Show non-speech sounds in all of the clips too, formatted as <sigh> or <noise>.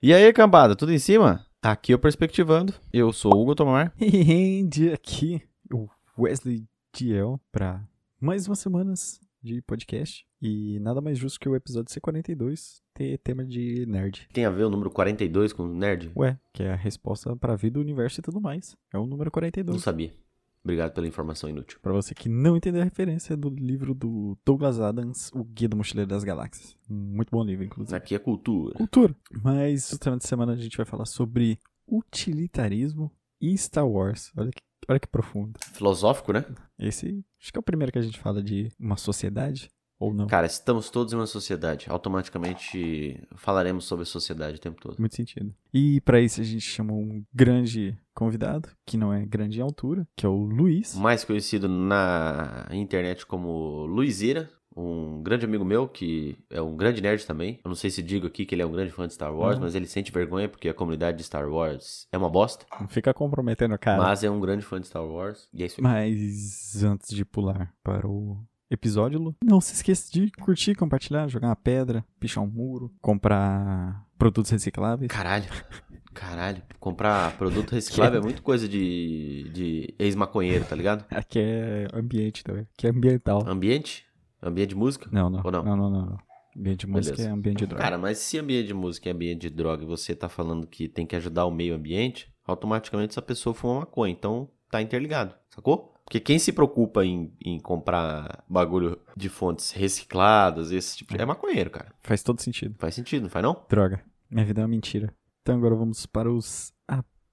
E aí, cambada, tudo em cima? Aqui é o Perspectivando. Eu sou o Hugo Tomar. <laughs> Rende aqui o Wesley Diel para mais umas semanas de podcast. E nada mais justo que o episódio C42 ter tema de nerd. Tem a ver o número 42 com nerd? Ué, que é a resposta pra vida, o universo e tudo mais. É o número Não 42. sabia. Obrigado pela informação inútil. Pra você que não entendeu a referência é do livro do Douglas Adams, O Guia do Mochileiro das Galáxias. Muito bom livro, inclusive. Aqui é cultura. Cultura. Mas no tema de semana a gente vai falar sobre utilitarismo e Star Wars. Olha que, olha que profundo. Filosófico, né? Esse acho que é o primeiro que a gente fala de uma sociedade, ou não. Cara, estamos todos em uma sociedade. Automaticamente falaremos sobre a sociedade o tempo todo. Muito sentido. E pra isso a gente chamou um grande convidado, que não é grande em altura, que é o Luiz. Mais conhecido na internet como Luizira, um grande amigo meu que é um grande nerd também. Eu não sei se digo aqui que ele é um grande fã de Star Wars, Não. mas ele sente vergonha porque a comunidade de Star Wars é uma bosta. Não fica comprometendo cara. Mas é um grande fã de Star Wars. E é isso aí. Mas antes de pular para o episódio, Lu, não se esqueça de curtir, compartilhar, jogar uma pedra, pichar um muro, comprar produtos recicláveis. Caralho. Caralho. Comprar produto <laughs> reciclável é muito coisa de, de ex-maconheiro, tá ligado? <laughs> Aqui é ambiente também, aqui é ambiental. Ambiente? Ambiente de música? Não, não. Ou não? Não, não, não. não. Ambiente de música Beleza. é ambiente de droga. Cara, mas se ambiente de música é ambiente de droga e você tá falando que tem que ajudar o meio ambiente, automaticamente essa pessoa fuma maconha. Então tá interligado, sacou? Porque quem se preocupa em, em comprar bagulho de fontes recicladas, esse tipo de... É maconheiro, cara. Faz todo sentido. Faz sentido, não faz não? Droga. Minha vida é uma mentira. Então agora vamos para os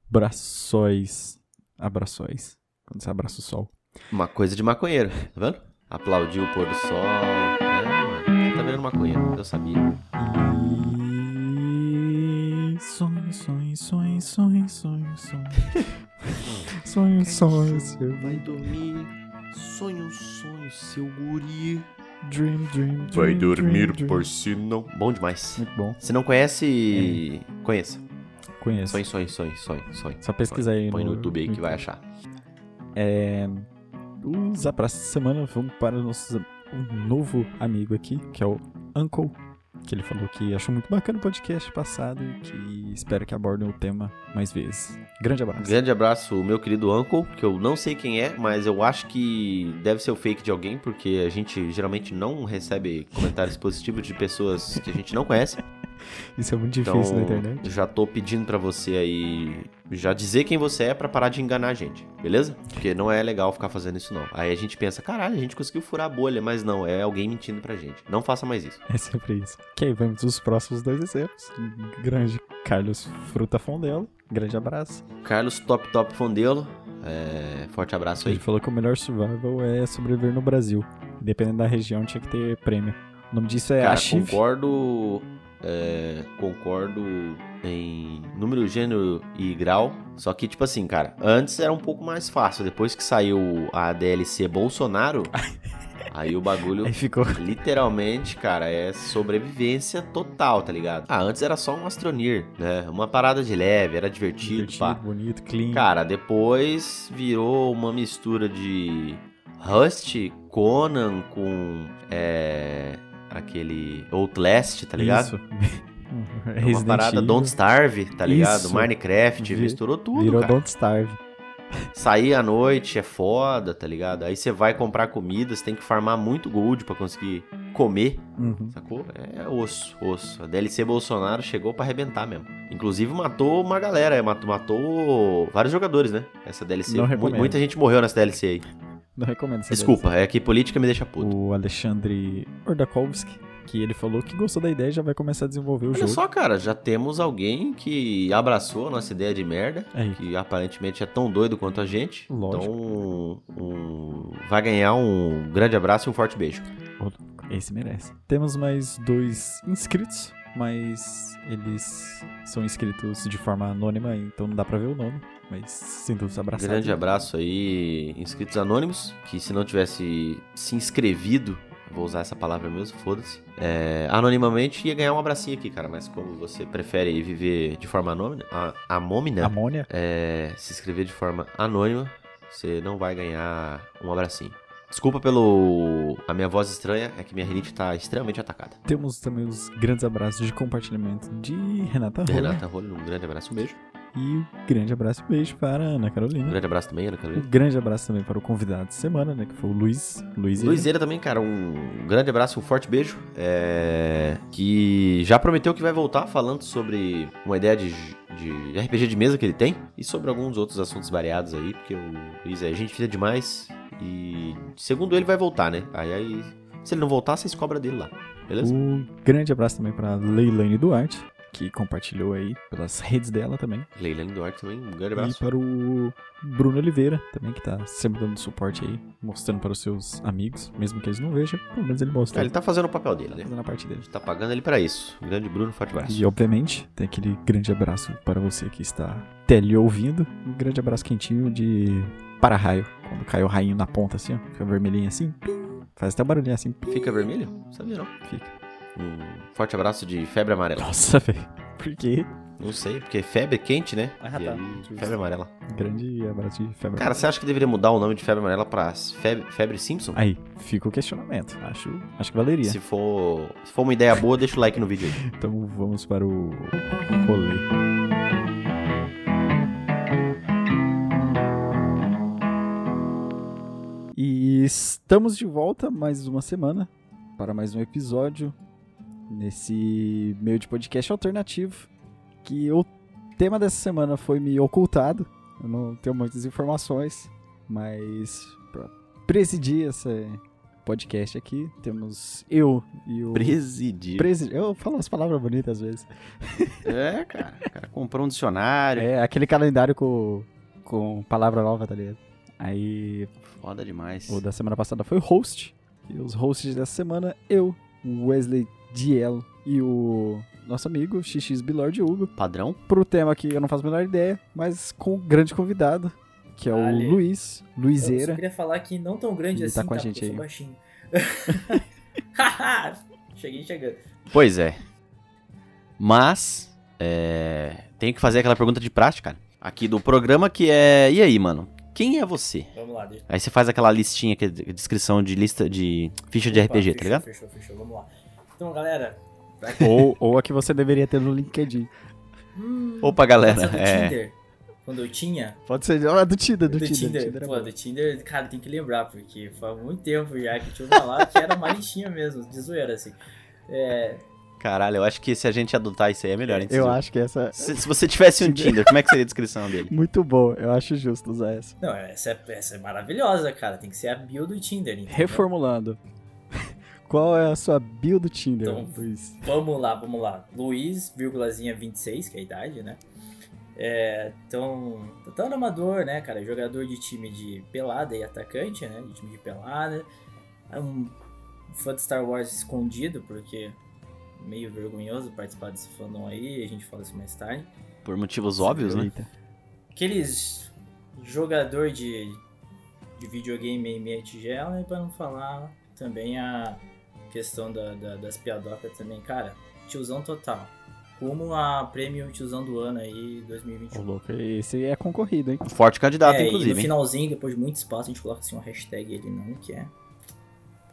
abraçóis. Abraçóis. Quando você abraça o sol. Uma coisa de maconheiro, tá vendo? Aplaudiu o pôr do sol. É, mano. Você tá vendo maconheiro, eu sabia. E... Sonhos, sonhos, sonhos, sonhos, sonhos, <laughs> <laughs> sonhos. sonhos, sonhos, seu Vai dormir, sonho, sonho, seu guri. dream, dream, dream. Vai dormir dream, por si não. Bom demais. Muito bom. Se não conhece, conheça. Conheço. Sonho, sonho, sonho, sonho, sonho. Só pesquisar aí Põe no no YouTube aí que vai achar. É, abraços de semana vamos para o nosso um novo amigo aqui, que é o Uncle. Que ele falou que achou muito bacana o podcast passado e que espera que abordem o tema mais vezes. Grande abraço. Grande abraço, meu querido Uncle, que eu não sei quem é, mas eu acho que deve ser o fake de alguém, porque a gente geralmente não recebe comentários positivos de pessoas que a gente não conhece. <laughs> Isso é muito Então, difícil na internet. já tô pedindo pra você aí já dizer quem você é pra parar de enganar a gente, beleza? Porque não é legal ficar fazendo isso não. Aí a gente pensa, caralho, a gente conseguiu furar a bolha, mas não, é alguém mentindo pra gente. Não faça mais isso. É sempre isso. Ok, vamos os próximos dois exemplos. Grande Carlos Fruta Fondelo. Grande abraço. Carlos Top Top Fondelo, é, forte abraço aí. Ele falou que o melhor survival é sobreviver no Brasil. Dependendo da região, tinha que ter prêmio. O nome disso é Cara, Achieve. concordo. É, concordo em número, gênero e grau. Só que, tipo assim, cara, antes era um pouco mais fácil. Depois que saiu a DLC Bolsonaro, <laughs> aí o bagulho. Aí ficou Literalmente, cara, é sobrevivência total, tá ligado? Ah, antes era só um Astronir, né? Uma parada de leve, era divertido, divertido, pá. bonito, clean. Cara, depois virou uma mistura de Rust, Conan com é, aquele Outlast, tá ligado? Isso. <laughs> <laughs> É uma parada Evil. Don't Starve, tá ligado? Isso. Minecraft, Vi- misturou tudo, Virou cara. Don't Starve. Sair à noite é foda, tá ligado? Aí você vai comprar comida, você tem que farmar muito gold pra conseguir comer, Uhum. sacou? É osso, osso. A DLC Bolsonaro chegou pra arrebentar mesmo. Inclusive matou uma galera, matou, matou vários jogadores, né? Essa DLC. Muita gente morreu nessa DLC aí. Não recomendo essa Desculpa, é que política me deixa puto. O Alexandre Ordakovsky, que ele falou que gostou da ideia e já vai começar a desenvolver o Olha jogo. só, cara, já temos alguém que abraçou a nossa ideia de merda, Aí. que aparentemente é tão doido quanto a gente. Lógico. Então, um- vai ganhar um grande abraço e um forte beijo. Esse merece. Temos mais dois inscritos, mas eles são inscritos de forma anônima, então não dá pra ver o nome. Mas sinto-os abraçados. Grande abraço aí, inscritos anônimos, que se não tivesse se inscrevido, vou usar essa palavra mesmo, foda-se, é, anonimamente ia ganhar um abracinho aqui, cara, mas como você prefere viver de forma anônima, a, amômina, Amônia. é, se inscrever de forma anônima, você não vai ganhar um abracinho. Desculpa pelo. A minha voz estranha, é que minha rinite tá extremamente atacada. Temos também os grandes abraços de compartilhamento de Renata Rola. Renata Rolho, um grande abraço, um beijo. E um grande abraço e beijo para a Ana Um Carolina. grande abraço também, Ana Um Carolina. grande abraço também para o convidado de semana, né? Que foi o Luiz. Luiz. Luizeira também, cara, um grande abraço, um forte beijo. É, Que já prometeu que vai voltar falando sobre uma ideia de, de RPG de mesa que ele tem e sobre alguns outros assuntos variados aí, porque o Luiz é gente fina demais e segundo ele vai voltar, né? Aí, aí se ele não voltar, vocês cobram dele lá, beleza? Um grande abraço também para Leilane Duarte, que compartilhou aí pelas redes dela também. Leilane Duarte também, um grande E abraço. para o Bruno Oliveira, também, que tá sempre dando suporte aí, mostrando para os seus amigos, mesmo que eles não vejam, pelo menos ele mostra. Ele tá fazendo o papel dele, né? fazendo a parte dele. Tá pagando ele pra isso. Grande Bruno, forte abraço. E obviamente, tem aquele grande abraço para você que está tele ouvindo. Um grande abraço quentinho de para-raio. Quando cai o rainho na ponta assim, ó, fica vermelhinho assim. pim, Faz até barulhinho assim. pim, Fica vermelho? Sabia não. Fica. Um forte abraço de febre amarela. Nossa, <laughs> velho. Por quê? Não sei, porque febre é quente, né? Ah, tá. aí, febre amarela. Grande abraço de febre. Cara, você acha que deveria mudar o nome de febre amarela pra febre, febre Simpson? Aí, fica o questionamento. Acho, acho que valeria. Se for, se for uma ideia boa, deixa o like no vídeo aí. <laughs> Então vamos para o rolê. Estamos de volta mais uma semana para mais um episódio nesse meio de podcast alternativo. Que o tema dessa semana foi me ocultado. Eu não tenho muitas informações, mas para presidir esse podcast aqui temos eu e o Presidir. Presi... Eu falo as palavras bonitas às vezes. É, cara. Cara comprou um dicionário. É aquele calendário com, com palavra nova, tá ligado? Aí Foda demais. o da semana passada foi o host. E os hosts dessa semana, eu, o Wesley Diel e o nosso amigo XX Bilord Hugo. Padrão? Pro tema que eu não faço a menor ideia, mas com um grande convidado, que é o Vale. Luiz, Eu só Luizeira. queria falar que não tão grande Ele assim, tá com a porque gente eu aí. sou baixinho. <laughs> Cheguei chegando. Pois é. Mas, é, tenho que fazer aquela pergunta de prática, cara. Aqui do programa que é... E aí, mano? Quem é você? Vamos lá, deixa Aí você faz aquela listinha, que é de- descrição de lista de ficha de Opa, RPG, fechou, tá ligado? Fechou, fechou, vamos lá. Então, galera. pra- ou, ou a que você deveria ter no LinkedIn. Hum, Opa, galera. É, Tinder. Quando eu tinha. Pode ser ah, do Tinder, do, Do Tinder. Tinder. Tinder é Pô, bom. do Tinder, cara, tem que lembrar, porque faz muito tempo já que tinha uma lá que era uma listinha mesmo, de zoeira, assim. É. caralho, eu acho que se a gente adotar isso aí é melhor, hein? Eu acho que essa Se, se você tivesse um <laughs> Tinder, como é que seria a descrição dele? muito boa. Eu acho justo usar essa. Não, essa é, essa é maravilhosa, cara. Tem que ser a bio do Tinder, entendeu? Reformulando. <laughs> Qual é a sua bio do Tinder, Então, Luiz? Vamos lá, vamos lá. Luiz, vírgulazinha 26, que é a idade, né? É, então, tão amador, né, cara? Jogador de time de pelada e atacante, né? De time de pelada. É um fã de Star Wars escondido, porque meio vergonhoso participar desse fandom aí, a gente fala isso mais tarde. Por motivos óbvios, né? Aqueles jogador de, de videogame e meia tigela, e pra não falar também a questão da, da- das piadocas também, cara, tiozão total. Rumo a prêmio tiozão do ano aí, Ô, 2021. louco, esse é concorrido, hein? Forte candidato, é, e no inclusive. hein? finalzinho, depois de muito espaço, a gente coloca assim uma hashtag ali não, que é.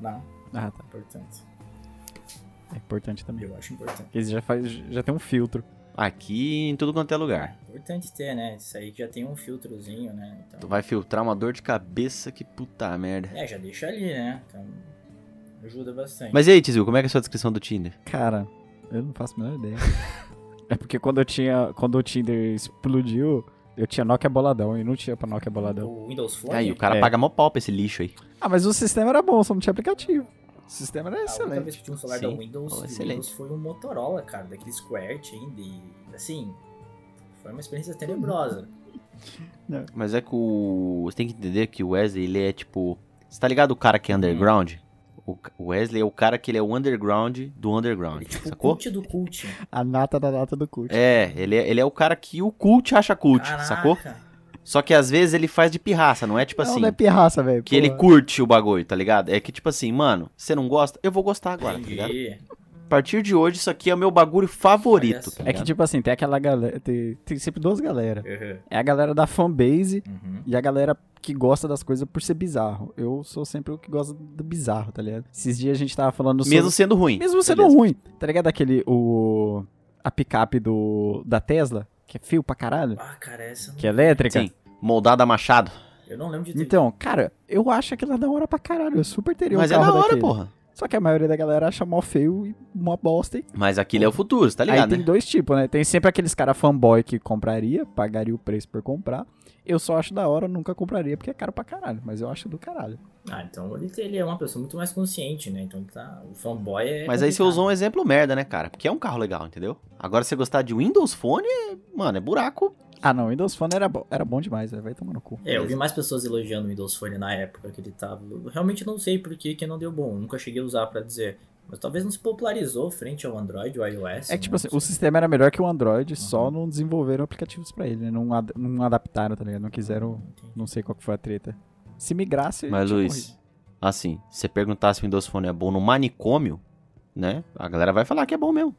Não, Ah, tá. importante. É importante também. Eu acho importante. Esse já, faz, já tem um filtro. Aqui em tudo quanto é lugar. Importante ter, né? Isso aí que já tem um filtrozinho, né? Então, Tu vai filtrar uma dor de cabeça que puta merda. É, já deixa ali, né? Então, ajuda bastante. Mas e aí, Tizil, como é que é a sua descrição do Tinder? Cara, eu não faço a menor ideia. <laughs> é porque quando eu tinha. Quando o Tinder explodiu, eu tinha Nokia boladão e não tinha pra Nokia boladão. O Windows Phone. Aí, o cara É. paga mó pau pra esse lixo aí. Ah, mas o sistema era bom, só não tinha aplicativo. O sistema era A única vez excelente. que tinha um celular Sim, da Windows, o excelente. Windows foi um Motorola, cara, daquele QWERTY ainda. E, assim, foi uma experiência tenebrosa. Mas é que o. Você tem que entender que o Wesley, ele é tipo. Você tá ligado o cara que é underground? O o Wesley é o cara que ele é o underground do underground, Ele, tipo, o sacou? cult do cult. A nata da nata do cult. É, ele é, ele é o cara que o cult acha cult, Caraca. sacou? Só que às vezes ele faz de pirraça, não é tipo não, assim. não é pirraça, velho. Que ele curte o bagulho, tá ligado? É que tipo assim, mano, você não gosta? Eu vou gostar agora, tá ligado? Entendi. partir de hoje, isso aqui é o meu bagulho favorito. Tá É que, tipo assim, tem aquela galera. Tem, tem sempre duas galera. Uhum. É a galera da fanbase Uhum. e a galera que gosta das coisas por ser bizarro. Eu sou sempre o que gosta do bizarro, tá ligado? Esses dias a gente tava falando sobre. Mesmo sendo ruim. Mesmo sendo Beleza. ruim. Tá ligado aquele. O. A picape do. Da Tesla, que é fio pra caralho, Ah, cara, essa não, que é elétrica. Sim. Moldada a machado. eu não lembro de ter. Então, cara, eu acho aquilo da hora pra caralho. Eu super teria Mas um é da hora, daquele. porra. Só que a maioria da galera acha mó feio e uma bosta. E... Mas aquilo é o futuro, você tá ligado, Aí tem né? dois tipos, né? Tem sempre aqueles cara fanboy que compraria, pagaria o preço por comprar. Eu só acho da hora, nunca compraria porque é caro pra caralho. Mas eu acho do caralho. Ah, então ele, ele é uma pessoa muito mais consciente, né? Então tá, o fanboy é. Mas aí você complicado. usou um exemplo merda, né, cara? Porque é um carro legal, entendeu? Agora, você gostar de Windows Phone, é- mano, é buraco. Ah, não, Windows Phone era, bo- era bom demais, velho. vai tomar no cu. É, eu vi mais pessoas elogiando o Windows Phone na época que ele tava. Eu realmente não sei por que, que não deu bom. Eu nunca cheguei a usar pra dizer. Mas talvez não se popularizou frente ao Android ou iOS. É que, tipo né? assim, o sistema era melhor que o Android, só Uhum. não desenvolveram aplicativos pra ele, né? Não, ad- não adaptaram, tá ligado? Não quiseram. Entendi. Não sei qual que foi a treta. Se migrasse. Mas, Luiz, morrido. assim, se você perguntar se o Windows Phone é bom no manicômio, né? A galera vai falar que é bom mesmo.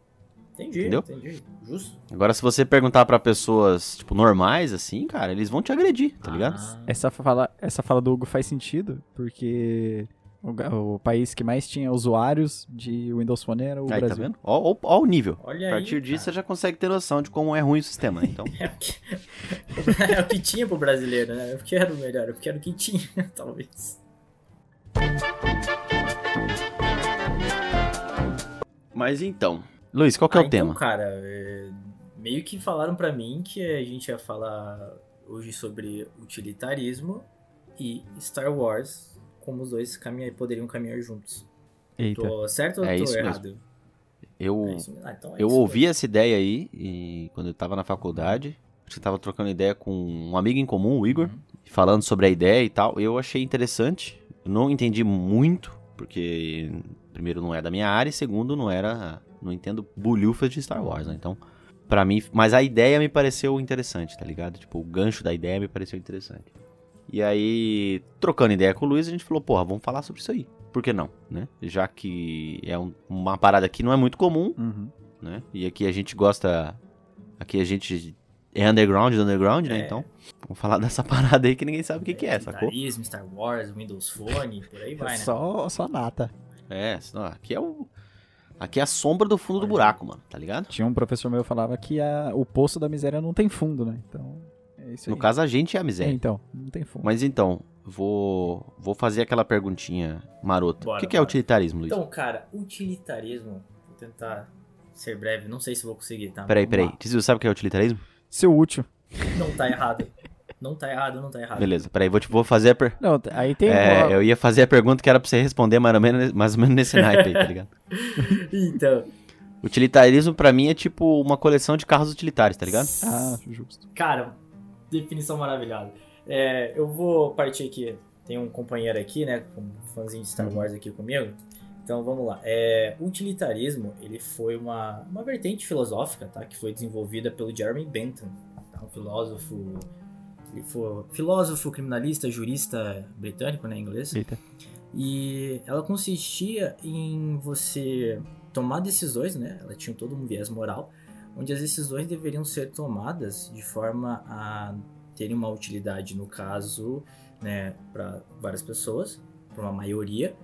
Entendi, Entendeu? entendi. Justo. Agora, se você perguntar pra pessoas, tipo, normais, assim, cara, eles vão te agredir, tá ligado? Ah, Essa fala, essa fala do Hugo faz sentido, porque o, o país que mais tinha usuários de Windows Phone era o Aí, tá Brasil. vendo? Ó, ó- ó o nível. olha A aí. partir disso, você cara. já consegue ter noção de como é ruim o sistema, né? Então, <laughs> É o, que... é o que tinha pro brasileiro, né? Eu quero o melhor, eu quero o que tinha, <laughs> talvez. mas então. Luiz, qual que é Ah, o então, tema? cara, é, meio que falaram pra mim que a gente ia falar hoje sobre utilitarismo e Star Wars, como os dois caminha- poderiam caminhar juntos. Eita. Tô certo ou É tô isso mesmo. errado? Eu, É. Ah, então é eu ouvi essa ideia aí e quando eu tava na faculdade, acho que eu tava trocando ideia com um amigo em comum, o Igor, Uhum. falando sobre a ideia e tal. Eu achei interessante. Não entendi muito, porque primeiro não é da minha área e segundo não era, não entendo bulhufas de Star Wars, né? Então, pra mim, mas a ideia me pareceu interessante, tá ligado? Tipo, o gancho da ideia me pareceu interessante. E aí, trocando ideia com o Luiz, a gente falou, porra, vamos falar sobre isso aí. Por que não, né? Já que é um- uma parada que não é muito comum, Uhum. né? E aqui a gente gosta. Aqui a gente é underground do underground, né? É. Então, vamos falar <laughs> dessa parada aí que ninguém sabe o que, que é, sacou? Utilitarismo, Star Wars, Windows Phone, por aí vai, né? Só, só nata. É, senão, aqui é o. Aqui é a sombra do fundo do buraco, mano, tá ligado? Tinha um professor meu que falava que a- o poço da miséria não tem fundo, né? Então, é isso aí. No caso, a gente é a É, miséria. então, não tem fundo. Mas então, vou, vou fazer aquela perguntinha marota. Bora, o que, que é utilitarismo, Luiz? Então, cara, utilitarismo, vou tentar ser breve, não sei se vou conseguir, tá? peraí, peraí. Tizio, sabe o que é utilitarismo? Seu útil. Não tá errado. Não tá errado, não tá errado. Beleza, peraí, vou, te, vou fazer a per... Não, aí tem. É, uma- eu ia fazer a pergunta que era pra você responder mais ou menos, mais ou menos nesse naipe aí, tá ligado? <laughs> Então, Utilitarismo pra mim é tipo uma coleção de carros utilitários, tá ligado? Ah, justo. Cara, definição maravilhosa. É, eu vou partir aqui. Tem um companheiro aqui, né? Um fãzinho de Star Uhum. Wars aqui comigo. Então vamos lá. É, o utilitarismo, ele foi uma, uma vertente filosófica, tá? Que foi desenvolvida pelo Jeremy Bentham, tá? um filósofo. Ele foi filósofo, criminalista, jurista britânico, né? Inglês. Eita. E ela consistia em você tomar decisões, né? Ela tinha todo um viés moral, onde as decisões deveriam ser tomadas de forma a terem uma utilidade, no caso, né, para várias pessoas, para uma maioria.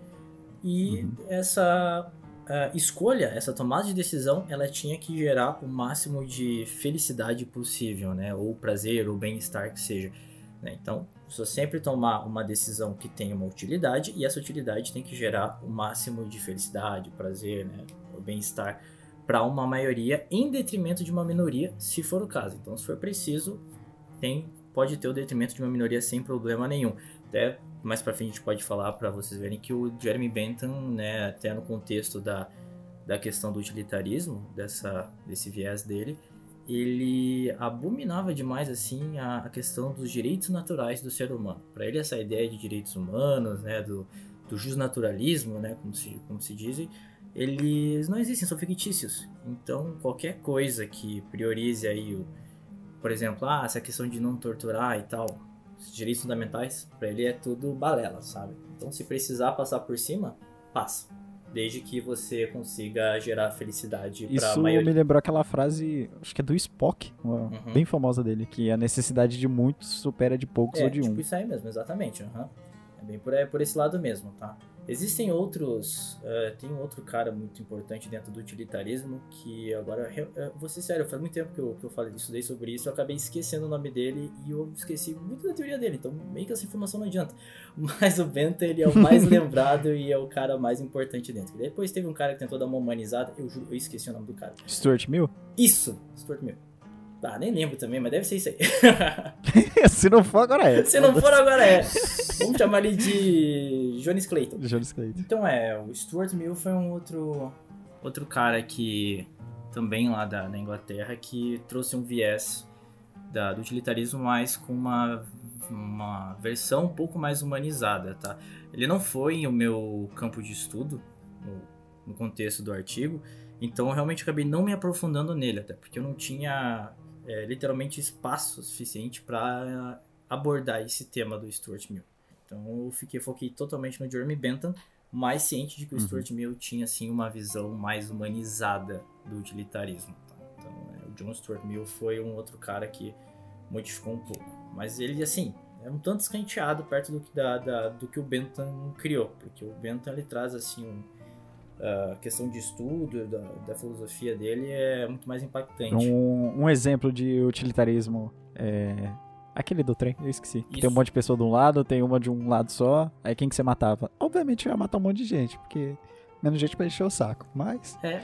E essa ah, escolha, essa tomada de decisão, ela tinha que gerar o máximo de felicidade possível, né? Ou prazer, ou bem-estar que seja. né? Então, você sempre tomar uma decisão que tenha uma utilidade e essa utilidade tem que gerar o máximo de felicidade, prazer, né? Bem-estar para uma maioria em detrimento de uma minoria, se for o caso. Então, se for preciso, tem pode ter o detrimento de uma minoria sem problema nenhum. Até mais para frente a gente pode falar para vocês verem que o Jeremy Bentham, né, até no contexto da, da questão do utilitarismo, dessa desse viés dele, ele abominava demais assim a, a questão dos direitos naturais do ser humano. Para ele essa ideia de direitos humanos, né, do do justnaturalismo, né, como se como se dizem, eles não existem, são fictícios. Então, qualquer coisa que priorize aí, o, por exemplo, ah, essa questão de não torturar e tal, os direitos fundamentais, pra ele é tudo balela, sabe? Então, se precisar passar por cima, passa. Desde que você consiga gerar felicidade pra Isso maioria. me lembrou aquela frase, acho que é do Spock, Uhum. bem famosa dele, que a necessidade de muitos supera de poucos É, ou de tipo um. isso aí mesmo, exatamente. aham. É bem por, é por esse lado mesmo, tá? Existem outros. eh, tem um outro cara muito importante dentro do utilitarismo que agora. re- eh, vou ser sério, faz muito tempo que eu, que eu falei, estudei sobre isso, eu acabei esquecendo o nome dele e eu esqueci muito da teoria dele, então meio que essa informação não adianta. <laughs> Mas o Benta, ele é o mais <laughs> lembrado e é o cara mais importante dentro. Depois teve um cara que tentou dar uma humanizada, eu juro, eu esqueci o nome do cara. Stuart Mill? Isso! Stuart Mill. Ah, nem lembro também, mas deve ser isso aí. <laughs> Se não for, agora é. <laughs> Se não for, agora é. <laughs> Vamos chamar ele de Jones Clayton. Jones Clayton. Então é, o Stuart Mill foi um outro, outro cara que também lá da, da Inglaterra que trouxe um viés da- do utilitarismo mais com uma, uma versão um pouco mais humanizada, tá? Ele não foi o meu campo de estudo no, no contexto do artigo, então eu realmente acabei não me aprofundando nele, até porque eu não tinha é, literalmente espaço suficiente para abordar esse tema do Stuart Mill. Então eu fiquei foquei totalmente no Jeremy Bentham, mais ciente de que o Uhum. Stuart Mill tinha assim uma visão mais humanizada do utilitarismo. tá? Então é, o John Stuart Mill foi um outro cara que modificou um pouco, mas ele assim é um tanto escanteado perto do que da, da- do que o Bentham criou, porque o Bentham ele traz assim um, a questão de estudo da, da filosofia dele é muito mais impactante. Um, um exemplo de utilitarismo é. Aquele do trem, eu esqueci. Que Tem um Isso. monte de pessoa de um lado, tem uma de um lado só. Aí quem que você matava? Obviamente eu ia matar um monte de gente, porque menos gente pra encher o saco. Mas. É,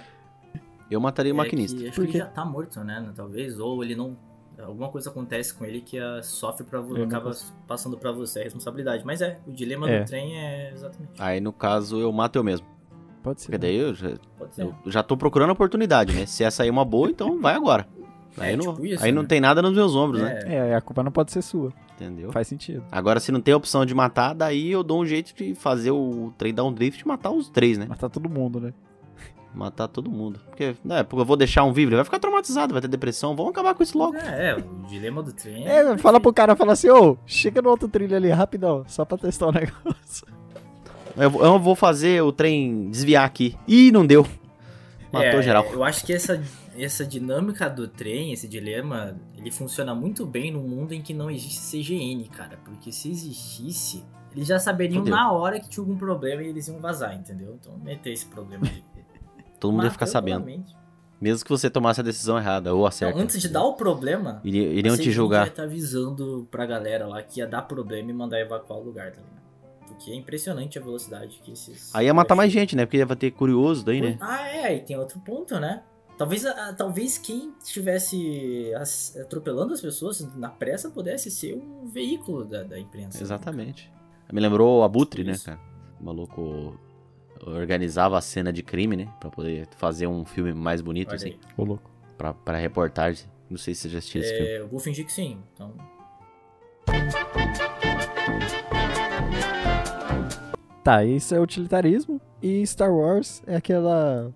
Eu mataria o É maquinista. que acho Por que ele já tá morto, né? Talvez. Ou ele não. Alguma coisa acontece com ele que ah, sofre pra vo- Ele não acaba passando pra você a responsabilidade. Mas é, o dilema É. do trem é exatamente. Aí, no caso, eu mato eu mesmo. Pode ser. Porque daí eu já, Pode ser. eu já tô procurando a oportunidade, né? Se essa aí é uma boa, então vai agora. Aí, É, não, tipo isso, aí não né? tem nada nos meus ombros, né? É, É, a culpa não pode ser sua. Entendeu? Faz sentido. Agora, se não tem a opção de matar, daí eu dou um jeito de fazer o trem dar um drift e matar os três, né? Matar todo mundo, né? Matar todo mundo. Porque, né, porque eu vou deixar um vivo, ele vai ficar traumatizado, vai ter depressão, vamos acabar com isso logo. é, é, o dilema do trem É, fala pro cara, fala assim, ô, chega no outro trilho ali, rapidão, só pra testar o <laughs> negócio. Eu, vou- eu vou fazer o trem desviar aqui. Ih, não deu. Matou É, geral. Eu acho que essa, essa dinâmica do trem, esse dilema, ele funciona muito bem num mundo em que não existe CGN, cara. Porque se existisse, eles já saberiam Fudeu. na hora que tinha algum problema e eles iam vazar, entendeu? Então não ia ter esse problema de. <laughs> Todo mundo ia ficar sabendo. Mesmo que você tomasse a decisão errada ou Não, acerta. antes de dar o problema, Iri- Iriam te julgar. ia estar avisando pra galera lá que ia dar problema e mandar evacuar o lugar, tá ligado? Porque é impressionante a velocidade que esses. Aí ia matar mais gente, né? Porque ia ter curioso daí, né? Ah, é, e tem outro ponto, né? Talvez, ah, talvez quem estivesse as- atropelando as pessoas na pressa pudesse ser um veículo da, da imprensa. Exatamente. Me lembrou o Abutre, né, cara? O maluco organizava a cena de crime, né? Pra poder fazer um filme mais bonito, Olha assim. aí. Ô, louco. Pra, pra reportagem. Não sei se você já assistiu esse filme. É, eu vou fingir que sim. Então, Tá, isso é utilitarismo. E Star Wars é aquela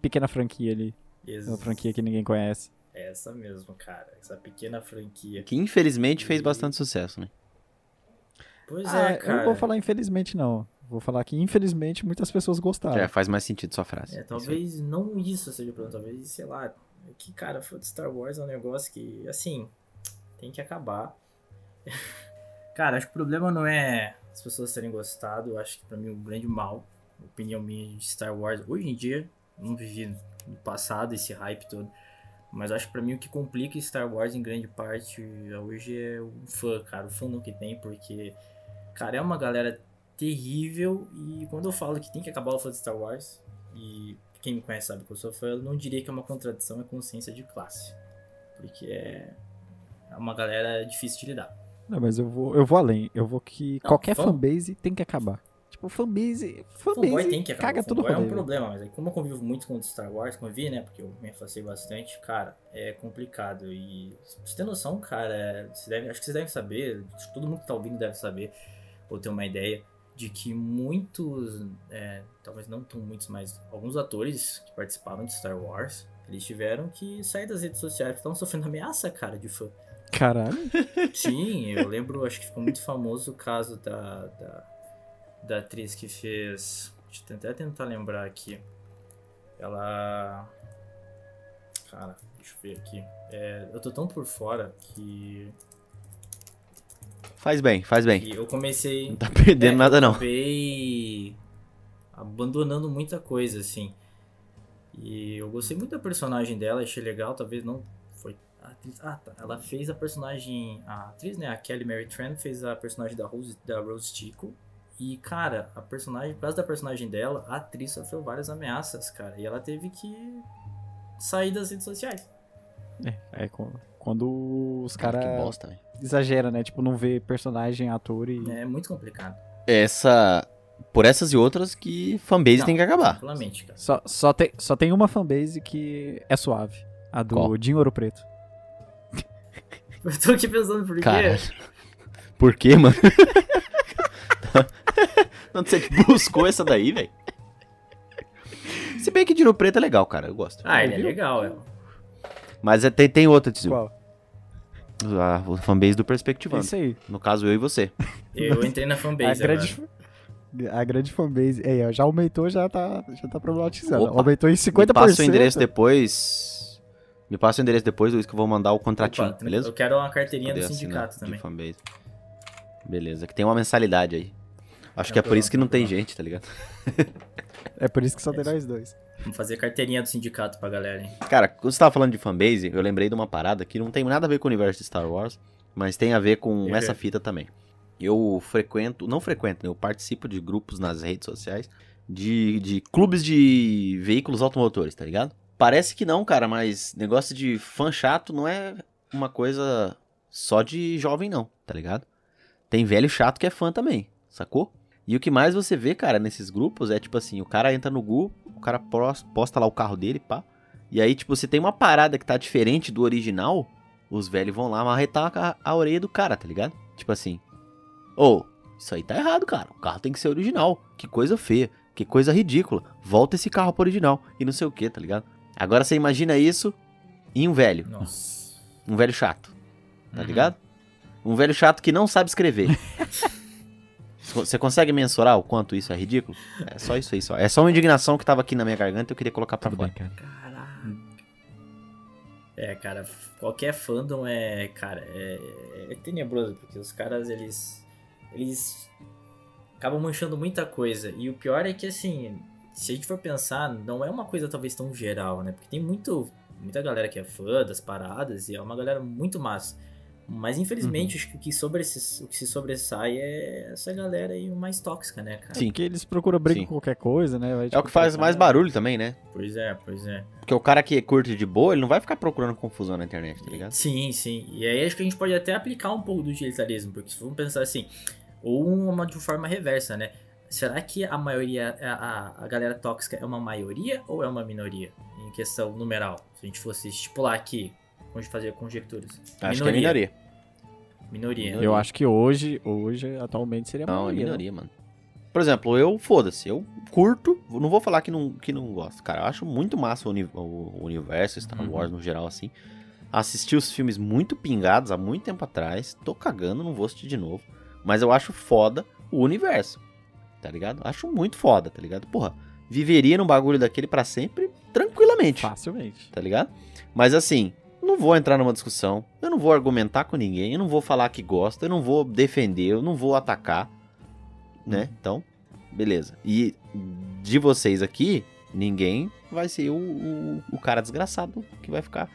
pequena franquia ali. ex- É uma franquia que ninguém conhece. essa mesmo, cara. Essa pequena franquia. Que infelizmente fez bastante sucesso, né? Pois Ah, é, eu cara. não vou falar infelizmente, não. Vou falar que infelizmente muitas pessoas gostaram. Já faz mais sentido sua frase. É, Isso talvez não isso seja o problema, talvez, sei lá, é que, cara, fã de Star Wars é um negócio que, assim, tem que acabar. <laughs> cara, acho que o problema não é as pessoas terem gostado, eu acho que pra mim o grande mal, opinião minha de Star Wars, hoje em dia, não vivi no passado esse hype todo, mas acho que pra mim o que complica Star Wars em grande parte hoje é o fã, cara, o fandom que tem, porque, cara, é uma galera terrível e quando eu falo que tem que acabar o fã de Star Wars, e quem me conhece sabe que eu sou fã, eu não diria que é uma contradição, é consciência de classe. Porque é é uma galera difícil de lidar. Não, mas eu vou, eu vou além. Eu vou que Não, qualquer vamos- fanbase tem que acabar. Tipo, fanbase. Fanboy Fanbase tem que acabar. caga tudo é um problema, mas aí como eu convivo muito com o Star Wars, convivi, né? Porque eu me afastei bastante, cara, é complicado. E você ter noção, cara, é, você deve, acho que vocês devem saber, todo mundo que tá ouvindo deve saber, ou ter uma ideia, de que muitos, é, talvez não tão muitos, mas alguns atores que participaram de Star Wars, eles tiveram que sair das redes sociais, porque estavam sofrendo ameaça, cara, de fã. Caralho. Sim, eu lembro, acho que ficou muito famoso o caso da, da, da atriz que fez Deixa eu até tentar lembrar aqui. Ela. Cara, deixa eu ver aqui. É, eu tô tão por fora que, Faz bem, faz bem. que eu comecei. Não tá perdendo É, nada, eu não. acabei abandonando muita coisa, assim. E eu gostei muito da personagem dela, achei legal, talvez não. A atriz- Ah, tá. Ela fez a personagem. A atriz, né? A Kelly Mary Tran fez a personagem da Rose, da Rose Tico. E, cara, a personagem, por causa da personagem dela, a atriz sofreu várias ameaças, cara. E ela teve que sair das redes sociais. É, é quando, quando os Cara, caras que bosta, velho. exageram, né? Tipo, não vê personagem, ator e. É muito complicado. Essa. Por essas e outras que fanbase Não, tem que acabar. Cara. Só, só, tem, só tem uma fanbase que é suave. A do Qual? Dinho Ouro Preto. <laughs> Eu tô aqui pensando por quê. Cara. Por quê, mano? <laughs> Onde você buscou essa daí, velho? Se bem que Dino Preto é legal, cara. Eu gosto. Ah, ele é legal, é. Mas é- tem, tem outra, Tizil. Qual? A, a fanbase do É Perspectivando. isso aí. No caso, eu e você. Eu entrei na A fanbase grande, a grande fanbase. Ó, já aumentou, já tá, já tá problematizando. Opa. Aumentou em 50%. Me passa o endereço depois. Me passa o endereço depois, Luiz, que eu vou mandar o contratinho, Opa, beleza? Eu quero uma carteirinha Poder do sindicato de também. fanbase. Beleza, que tem uma mensalidade aí. Acho que é por isso que não tem gente, tá ligado? <laughs> É por isso que só tem É nós dois. Vamos fazer carteirinha do sindicato pra galera, hein? Cara, quando você tava falando de fanbase, eu lembrei de uma parada que não tem nada a ver com o universo de Star Wars, mas tem a ver com Uhum. essa fita também. Eu frequento, não frequento, né? Eu participo de grupos nas redes sociais de, de clubes de veículos automotores, tá ligado? Parece que não, cara, mas negócio de fã chato não é uma coisa só de jovem, não, tá ligado? Tem velho chato que é fã também, sacou? E o que mais você vê, cara, nesses grupos é tipo assim: o cara entra no Gu, o cara pos- posta lá o carro dele, pá. E aí, tipo, você tem uma parada que tá diferente do original, os velhos vão lá marretar a, a orelha do cara, tá ligado? Tipo assim: Ô, isso aí tá errado, cara. O carro tem que ser original. Que coisa feia. Que coisa ridícula. Volta esse carro pro original. E não sei o que, tá ligado? Agora você imagina isso em um velho. Nossa. Um velho chato. Tá Uhum. ligado? Um velho chato que não sabe escrever. <laughs> Você consegue mensurar o quanto isso é ridículo? É só isso aí, só. É só uma indignação que tava aqui na minha garganta e eu queria colocar pra Tudo fora. bem, cara. Caraca. É, cara, qualquer fandom é, cara, é, é tenebroso, porque os caras, eles, eles acabam manchando muita coisa. E o pior é que, assim, se a gente for pensar, não é uma coisa talvez tão geral, né? Porque tem muito, muita galera que é fã das paradas e é uma galera muito massa. Mas infelizmente, acho que o que, sobre o que se sobressai é essa galera aí mais tóxica, né, cara? Sim. Porque eles procuram briga Sim. com qualquer coisa, né? Vai, É o tipo, que faz mais barulho também, né? Pois é, pois é. Porque o cara que curte de boa, ele não vai ficar procurando confusão na internet, tá ligado? Sim, sim. E aí acho que a gente pode até aplicar um pouco do utilitarismo, porque se vamos pensar assim, ou uma de forma reversa, né? Será que a maioria, a, a, galera tóxica é uma maioria ou é uma minoria? Em questão numeral. Se a gente fosse estipular aqui, onde fazer conjecturas. Acho que é minoria. Minoria. Eu acho que hoje, hoje, atualmente, seria Não, é maioria, minoria, mano. Por exemplo, eu, foda-se, eu curto, não vou falar que não, que não gosto, cara. Eu acho muito massa o, uni- o universo, Star Uhum. Wars no geral, assim. Assisti os filmes muito pingados há muito tempo atrás. Tô cagando, não vou assistir de novo. Mas eu acho foda o universo, tá ligado? Acho muito foda, tá ligado? Porra, viveria num bagulho daquele pra sempre, tranquilamente Facilmente. tá ligado? Mas assim, não vou entrar numa discussão, eu não vou argumentar com ninguém, eu não vou falar que gosta, eu não vou defender, eu não vou atacar, né? Então, beleza. E de vocês aqui, ninguém vai ser o, o, o cara desgraçado que vai ficar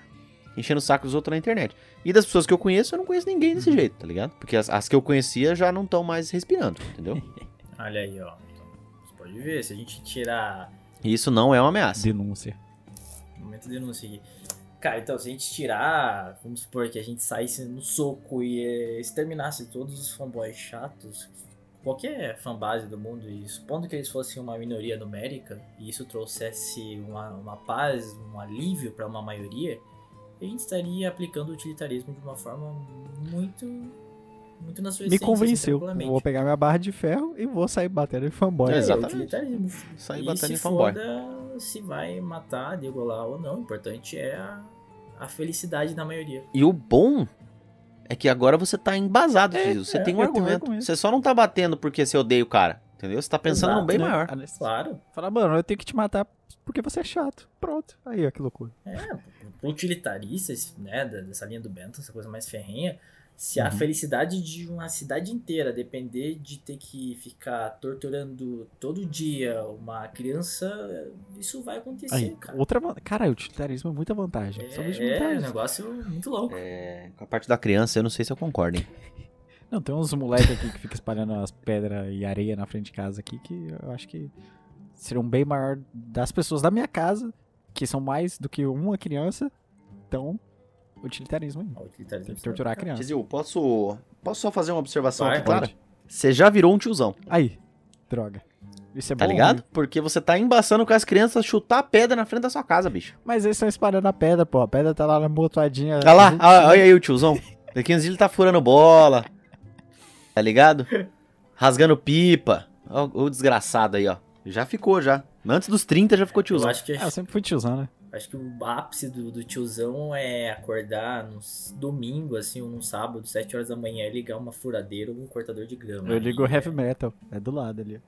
enchendo o saco dos outros na internet. E das pessoas que eu conheço, eu não conheço ninguém desse jeito, tá ligado? Porque as, as que eu conhecia já não estão mais respirando, entendeu? <laughs> Olha aí, ó. Então, você pode ver, se a gente tirar. Isso não é uma ameaça. Denúncia. Momento de denúncia aqui. Cara, então, se a gente tirar, vamos supor que a gente saísse no soco e eh, exterminasse todos os fanboys chatos, qualquer fanbase do mundo, e supondo que eles fossem uma minoria numérica, e isso trouxesse uma, uma paz, um alívio para uma maioria, a gente estaria aplicando o utilitarismo de uma forma muito. Muito na sua Me essência, convenceu. assim. Vou pegar minha barra de ferro e vou sair batendo em fanboy. É, exatamente. Sair batendo se em fanboy. se vai matar, degolar ou não. O importante é a, a felicidade da maioria. E o bom é que agora você tá embasado, É. Você é, tem um um argumento. Você só não tá batendo porque você odeia o cara. Entendeu? Você tá pensando Exato, num bem né? maior. Claro. Fala, mano, eu tenho que te matar porque você é chato. Pronto. Aí, ó, que loucura. É, utilitarista, né, dessa linha do Bento, essa coisa mais ferrenha, se a Uhum. felicidade de uma cidade inteira depender de ter que ficar torturando todo dia uma criança, isso vai acontecer, Aí, cara. outra Cara, o utilitarismo é muita vantagem. Só vejo É, é um vantagem. negócio muito louco. É, com a parte da criança, eu não sei se eu concordo, hein? <laughs> Não, tem uns moleques aqui que ficam espalhando as pedras e areia na frente de casa aqui que eu acho que seriam bem maior das pessoas da minha casa, que são mais do que uma criança. Então, utilitarismo aí. O utilitarismo Tem que torturar a criança. Tizil, posso, posso só fazer uma observação Vai, aqui, clara? pode. Você já virou um tiozão, Aí, droga. Isso é tá bom, ligado? né? Porque você tá embaçando com as crianças a chutar a pedra na frente da sua casa, bicho. Mas eles estão espalhando a pedra, pô. A pedra tá lá na motoadinha. Olha lá, ah, olha aí o tiozão. Daqui uns dias ele tá furando bola. Tá ligado? Rasgando pipa. Ó, o desgraçado aí, ó. Já ficou, já. Antes dos 30 já ficou Eu tiozão. acho que, Ah, eu sempre fui tiozão, né? Acho que o ápice do, do tiozão é acordar no domingo, assim, ou num sábado, 7 horas da manhã, e ligar uma furadeira ou um cortador de grama. Eu ligo Aí, heavy metal. É do lado ali.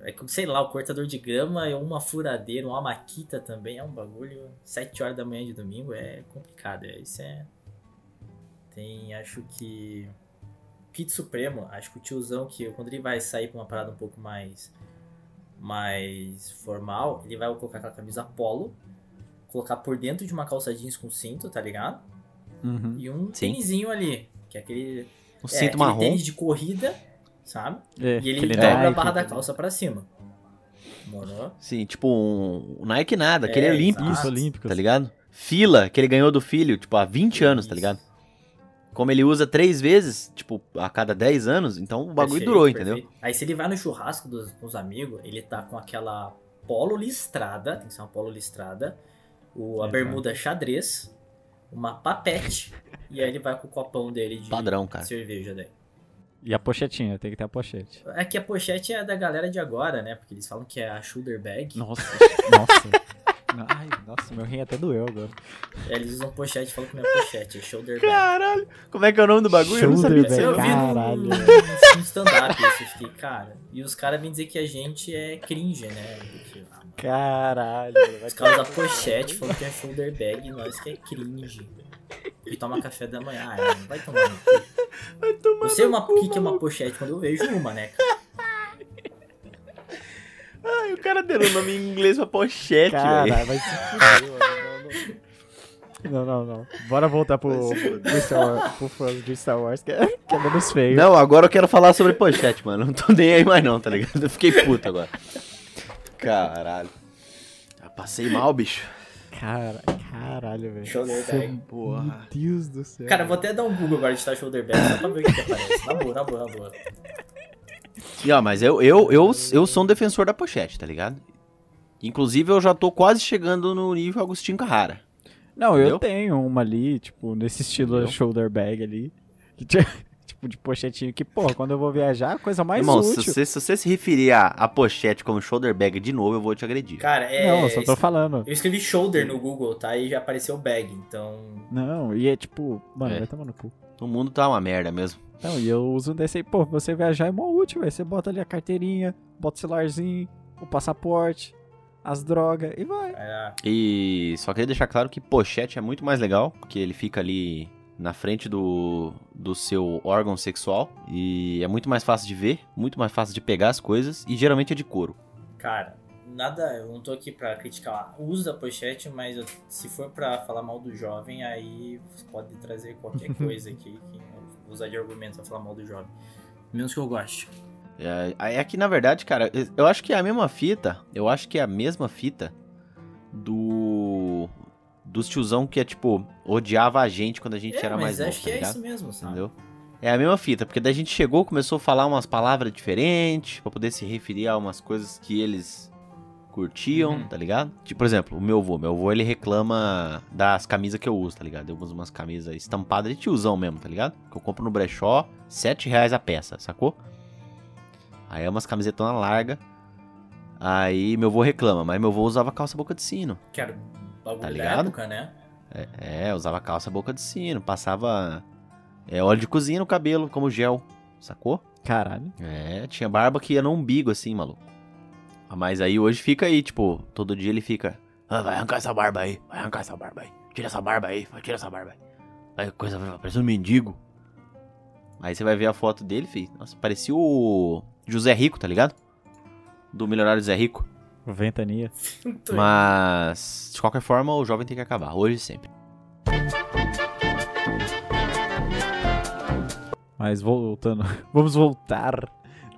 É que, sei lá, o cortador de grama é uma furadeira, uma maquita também, é um bagulho. 7 horas da manhã de domingo é complicado. É, isso é. Tem, acho que. Kit Supremo, acho que o tiozão que quando ele vai sair pra uma parada um pouco mais. mais formal, ele vai colocar aquela camisa polo, colocar por dentro de uma calça jeans com cinto, tá ligado? Uhum. E um Sim. tênisinho ali, que é aquele. O é, cinto aquele marrom. tênis de corrida, sabe? É, E ele dobra a barra da calça pra cima. Morou? Sim, tipo um Nike nada, aquele É, olímpico. Isso, olímpicos. tá ligado? Fila que ele ganhou do filho, tipo, há 20 anos, tá ligado? Como ele usa três vezes, tipo, a cada 10 anos, então o bagulho Perfeito, durou, perfeito. entendeu? Aí se ele vai no churrasco dos, com os amigos, ele tá com aquela polo listrada, tem que ser uma polo listrada, o, a Exato. bermuda xadrez, uma papete, <laughs> e aí ele vai com o copão dele de Padrão, cara. cerveja daí. E a pochetinha, tem que ter a pochete. É que a pochete é da galera de agora, né? Porque eles falam que é a shoulder bag. Nossa, <laughs> nossa. Ai, nossa, meu rim até doeu agora. É, Eles usam pochete e falam que não é pochete, é shoulder bag. Caralho! Como é que é o nome do bagulho? Eu não Shoulder sabia disso. bag. Eu vi Caralho. num stand-up isso, eu fiquei, cara. E os caras vêm dizer que a gente é cringe, né? Ah, Caralho. vai Os caras da pochete falam que é shoulder bag e nós que é cringe. E toma café da manhã. Ah, mano, vai tomar no cu. Eu sei uma, o que, que é uma pochete quando eu vejo uma, né, cara? Cara deu o nome em inglês pra pochete, velho. Caralho, vai se fuder, mano. Não, não, não. Bora voltar pro, pro Star Wars, pro fã de Star Wars, que é, que é menos feio. Não, agora eu quero falar sobre pochete, mano. Não tô nem aí mais não, tá ligado? Eu fiquei puto agora. Caralho. Já passei mal, bicho. Cara, caralho, velho. Shoulder bag. Porra. Meu Deus do céu. Cara, eu vou até dar um Google agora de estar shoulder bag só pra ver o que, que aparece. Na boa, na boa, na boa. E ó, mas eu, eu, eu, eu sou um defensor da pochete, tá ligado? Inclusive, eu já tô quase chegando no nível Agostinho Carrara. Não, eu Entendeu? tenho uma ali, tipo, nesse estilo Entendeu? shoulder bag ali. <laughs> Tipo, de pochetinho. Que, porra, quando eu vou viajar, a coisa mais Irmão, se útil. você, se você se referir a, a pochete como shoulder bag de novo, eu vou te agredir. Cara, é. Não, eu só tô falando. Eu escrevi shoulder no Google, tá? E já apareceu bag, então. Não, e é tipo, mano, É. vai tomar no cu. O mundo tá uma merda mesmo. Não, e eu uso um desse aí, pô, você viajar é mó útil, velho. Você bota ali a carteirinha, bota o celularzinho, o passaporte, as drogas e vai. É, E só queria deixar claro que pochete é muito mais legal, porque ele fica ali na frente do, do seu órgão sexual e é muito mais fácil de ver, muito mais fácil de pegar as coisas e geralmente é de couro. Cara, nada, eu não tô aqui pra criticar o uso da pochete, mas eu- se for pra falar mal do jovem, aí você pode trazer qualquer <laughs> coisa aqui que usar de argumento pra falar mal do jovem. Menos que eu goste. É, é que na verdade, cara, eu acho que é a mesma fita, eu acho que é a mesma fita do dos tiozão que é tipo odiava a gente quando a gente É, era mais mas novo, acho que tá é ligado? isso mesmo, sabe? Entendeu? É a mesma fita, porque daí a gente chegou, começou a falar umas palavras diferentes, pra poder se referir a umas coisas que eles curtiam, Uhum. tá ligado? Tipo, por exemplo, o meu avô. Meu avô, ele reclama das camisas que eu uso, tá ligado? Eu uso umas camisas estampadas de tiozão mesmo, tá ligado? Que eu compro no brechó, 7 reais a peça, sacou? Aí é umas camisetonas largas. Aí meu avô reclama, mas meu avô usava calça boca de sino. Que era bagulho Tá da ligado? época, né? É, usava calça boca de sino, passava é, óleo de cozinha no cabelo, como gel, sacou? Caralho. É, tinha barba que ia no umbigo, assim, maluco. Ah, Mas aí hoje fica aí, tipo, todo dia ele fica. "Ah, vai arrancar essa barba aí, vai arrancar essa barba aí. Tira essa barba aí, vai, tira essa barba aí. Aí coisa parece um mendigo. Aí você vai ver a foto dele, filho. Nossa, parecia o José Rico, tá ligado? Do milionário José Rico. Ventania. Mas, de qualquer forma, o jovem tem que acabar, hoje e sempre. Mas voltando. <laughs> Vamos voltar.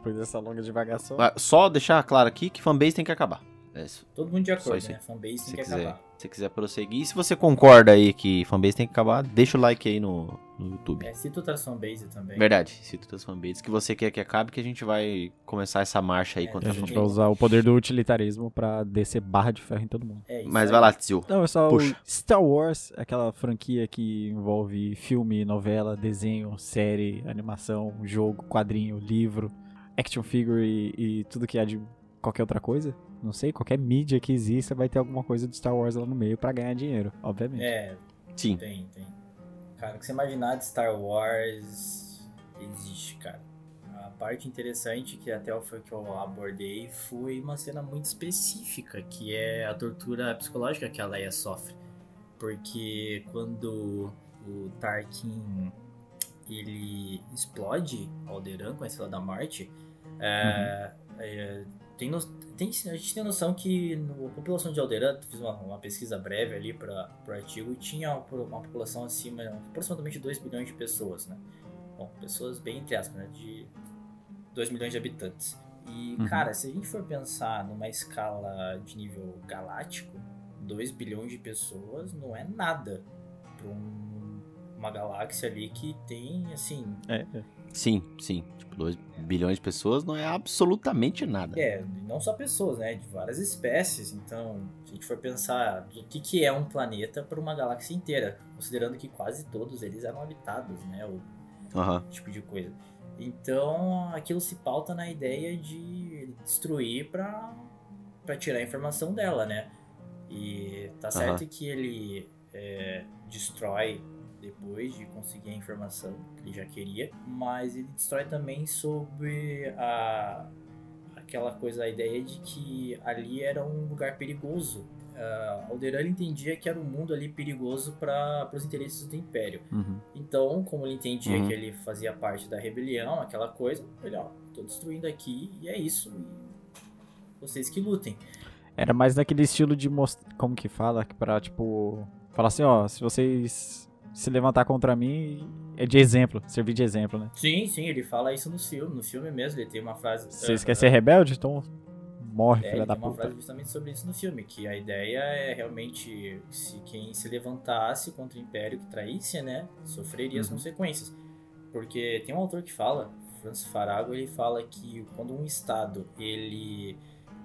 Depois dessa longa divagação. Só deixar claro aqui que fanbase tem que acabar. É isso. Todo mundo de acordo, né? Fanbase Se tem que quiser, acabar. se quiser prosseguir. E se você concorda aí que fanbase tem que acabar, deixa o like aí no, no YouTube. É, cita outras fanbase também. Verdade, cita outras fanbases que você quer que acabe, que a gente vai começar essa marcha aí É, contra A a gente fanbase. vai usar o poder do utilitarismo pra descer barra de ferro em todo mundo. É isso Mas aí. vai lá, Tio. Não, é só Puxa. Star Wars, aquela franquia que envolve filme, novela, desenho, série, animação, jogo, quadrinho, livro, action figure e, e tudo que há de qualquer outra coisa. Não sei, qualquer mídia que exista vai ter alguma coisa de Star Wars lá no meio pra ganhar dinheiro, obviamente. É, Sim. tem, tem. Cara, o que você imaginar de Star Wars existe, cara. A parte interessante que até foi que eu abordei foi uma cena muito específica, que é a tortura psicológica que a Leia sofre. Porque quando o Tarkin ele explode Alderaan com a Estrela da Morte, é, é, tem, no- tem- a gente tem noção que no- a população de Alderaan, fiz uma, uma pesquisa breve ali para o artigo, tinha uma, população acima, aproximadamente 2 bilhões de pessoas, né? Bom, pessoas bem entre aspas, né? De 2 milhões de habitantes. E, Uhum. cara, se a gente for pensar numa escala de nível galáctico, 2 bilhões de pessoas não é nada para uma galáxia ali que tem, assim, É, é. Sim, sim. Tipo, 2 bilhões de pessoas não é absolutamente nada. É, não só pessoas, né? De várias espécies. Então, se a gente for pensar do que, que é um planeta para uma galáxia inteira, considerando que quase todos eles eram habitados, né? O Aham. tipo de coisa. Então, aquilo se pauta na ideia de destruir para para tirar a informação dela, né? E tá certo que ele é, destrói depois de conseguir a informação que ele já queria, mas ele destrói também sobre a aquela coisa, a ideia de que ali era um lugar perigoso. Uh, Alderaan ele entendia que era um mundo ali perigoso para os interesses do Império. Uhum. Então, como ele entendia Uhum. que ele fazia parte da rebelião, aquela coisa, ele, ó, tô destruindo aqui e é isso. E vocês que lutem. Era mais naquele estilo de mostrar. Como que fala? Que Pra, tipo. Falar assim, ó, se vocês se levantar contra mim, é de exemplo, servir de exemplo, né? Sim, sim, ele fala isso no filme. No filme mesmo, ele tem uma frase. Vocês ah, querem ser rebelde? Então morre, É, filha da tem uma puta. frase justamente sobre isso no filme, que a ideia é realmente se quem se levantasse contra o Império que traísse, né, sofreria as Uhum. consequências. Porque tem um autor que fala, Francis Farago, ele fala que quando um Estado ele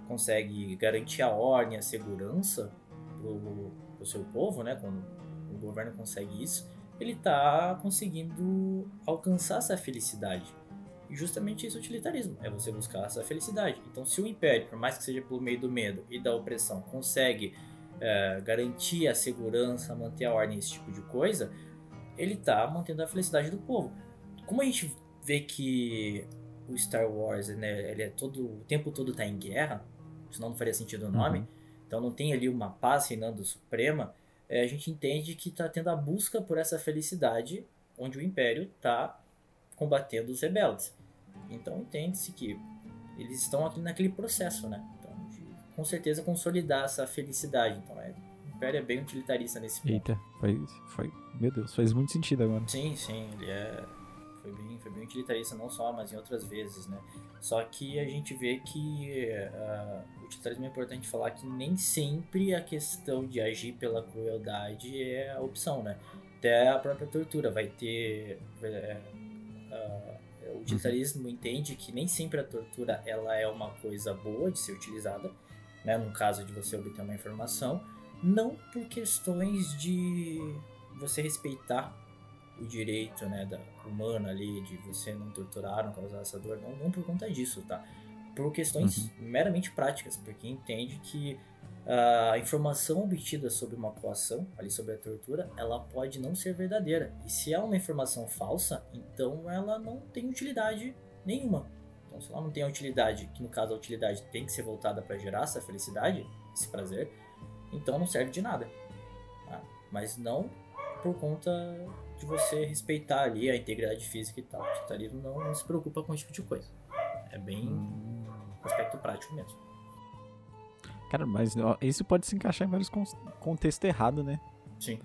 consegue garantir a ordem, a segurança pro, pro seu povo, né, quando governo consegue isso, ele tá conseguindo alcançar essa felicidade. E justamente isso é utilitarismo, é você buscar essa felicidade. Então, se o Império, por mais que seja pelo meio do medo e da opressão, consegue é, garantir a segurança, manter a ordem, esse tipo de coisa, ele tá mantendo a felicidade do povo. Como a gente vê que o Star Wars, né, ele é todo, o tempo todo tá em guerra, senão não faria sentido o nome, Uhum. então não tem ali uma paz reinando suprema, é, a gente entende que tá tendo a busca por essa felicidade, onde o Império tá combatendo os rebeldes. Então entende-se que eles estão aqui naquele processo, né? Então, de, com certeza consolidar essa felicidade. Então é, o Império é bem utilitarista nesse ponto. Eita, foi, foi. Meu Deus, faz muito sentido agora. Sim, sim, ele é. Foi bem, foi bem utilitarista, não só, mas em outras vezes, né? Só que a gente vê que ah, o utilitarismo é importante falar que nem sempre a questão de agir pela crueldade é a opção, né? Até a própria tortura vai ter. ah, o utilitarismo entende que nem sempre a tortura ela é uma coisa boa de ser utilizada, né? No caso de você obter uma informação, não por questões de você respeitar o direito né, da humana ali de você não torturar, não causar essa dor, não, não por conta disso, tá? Por questões meramente práticas, porque entende que a informação obtida sobre uma coação, ali sobre a tortura, ela pode não ser verdadeira. E se é uma informação falsa, então ela não tem utilidade Nenhuma. Então, se ela não tem a utilidade, que no caso a utilidade tem que ser voltada para gerar essa felicidade, esse prazer, então não serve de nada. Tá? Mas não por conta de você respeitar ali a integridade física e tal. O utilitarismo não, não se preocupa com esse tipo de coisa. É bem um aspecto prático mesmo. Cara, mas isso pode se encaixar em vários con- contextos errados, né? Sim.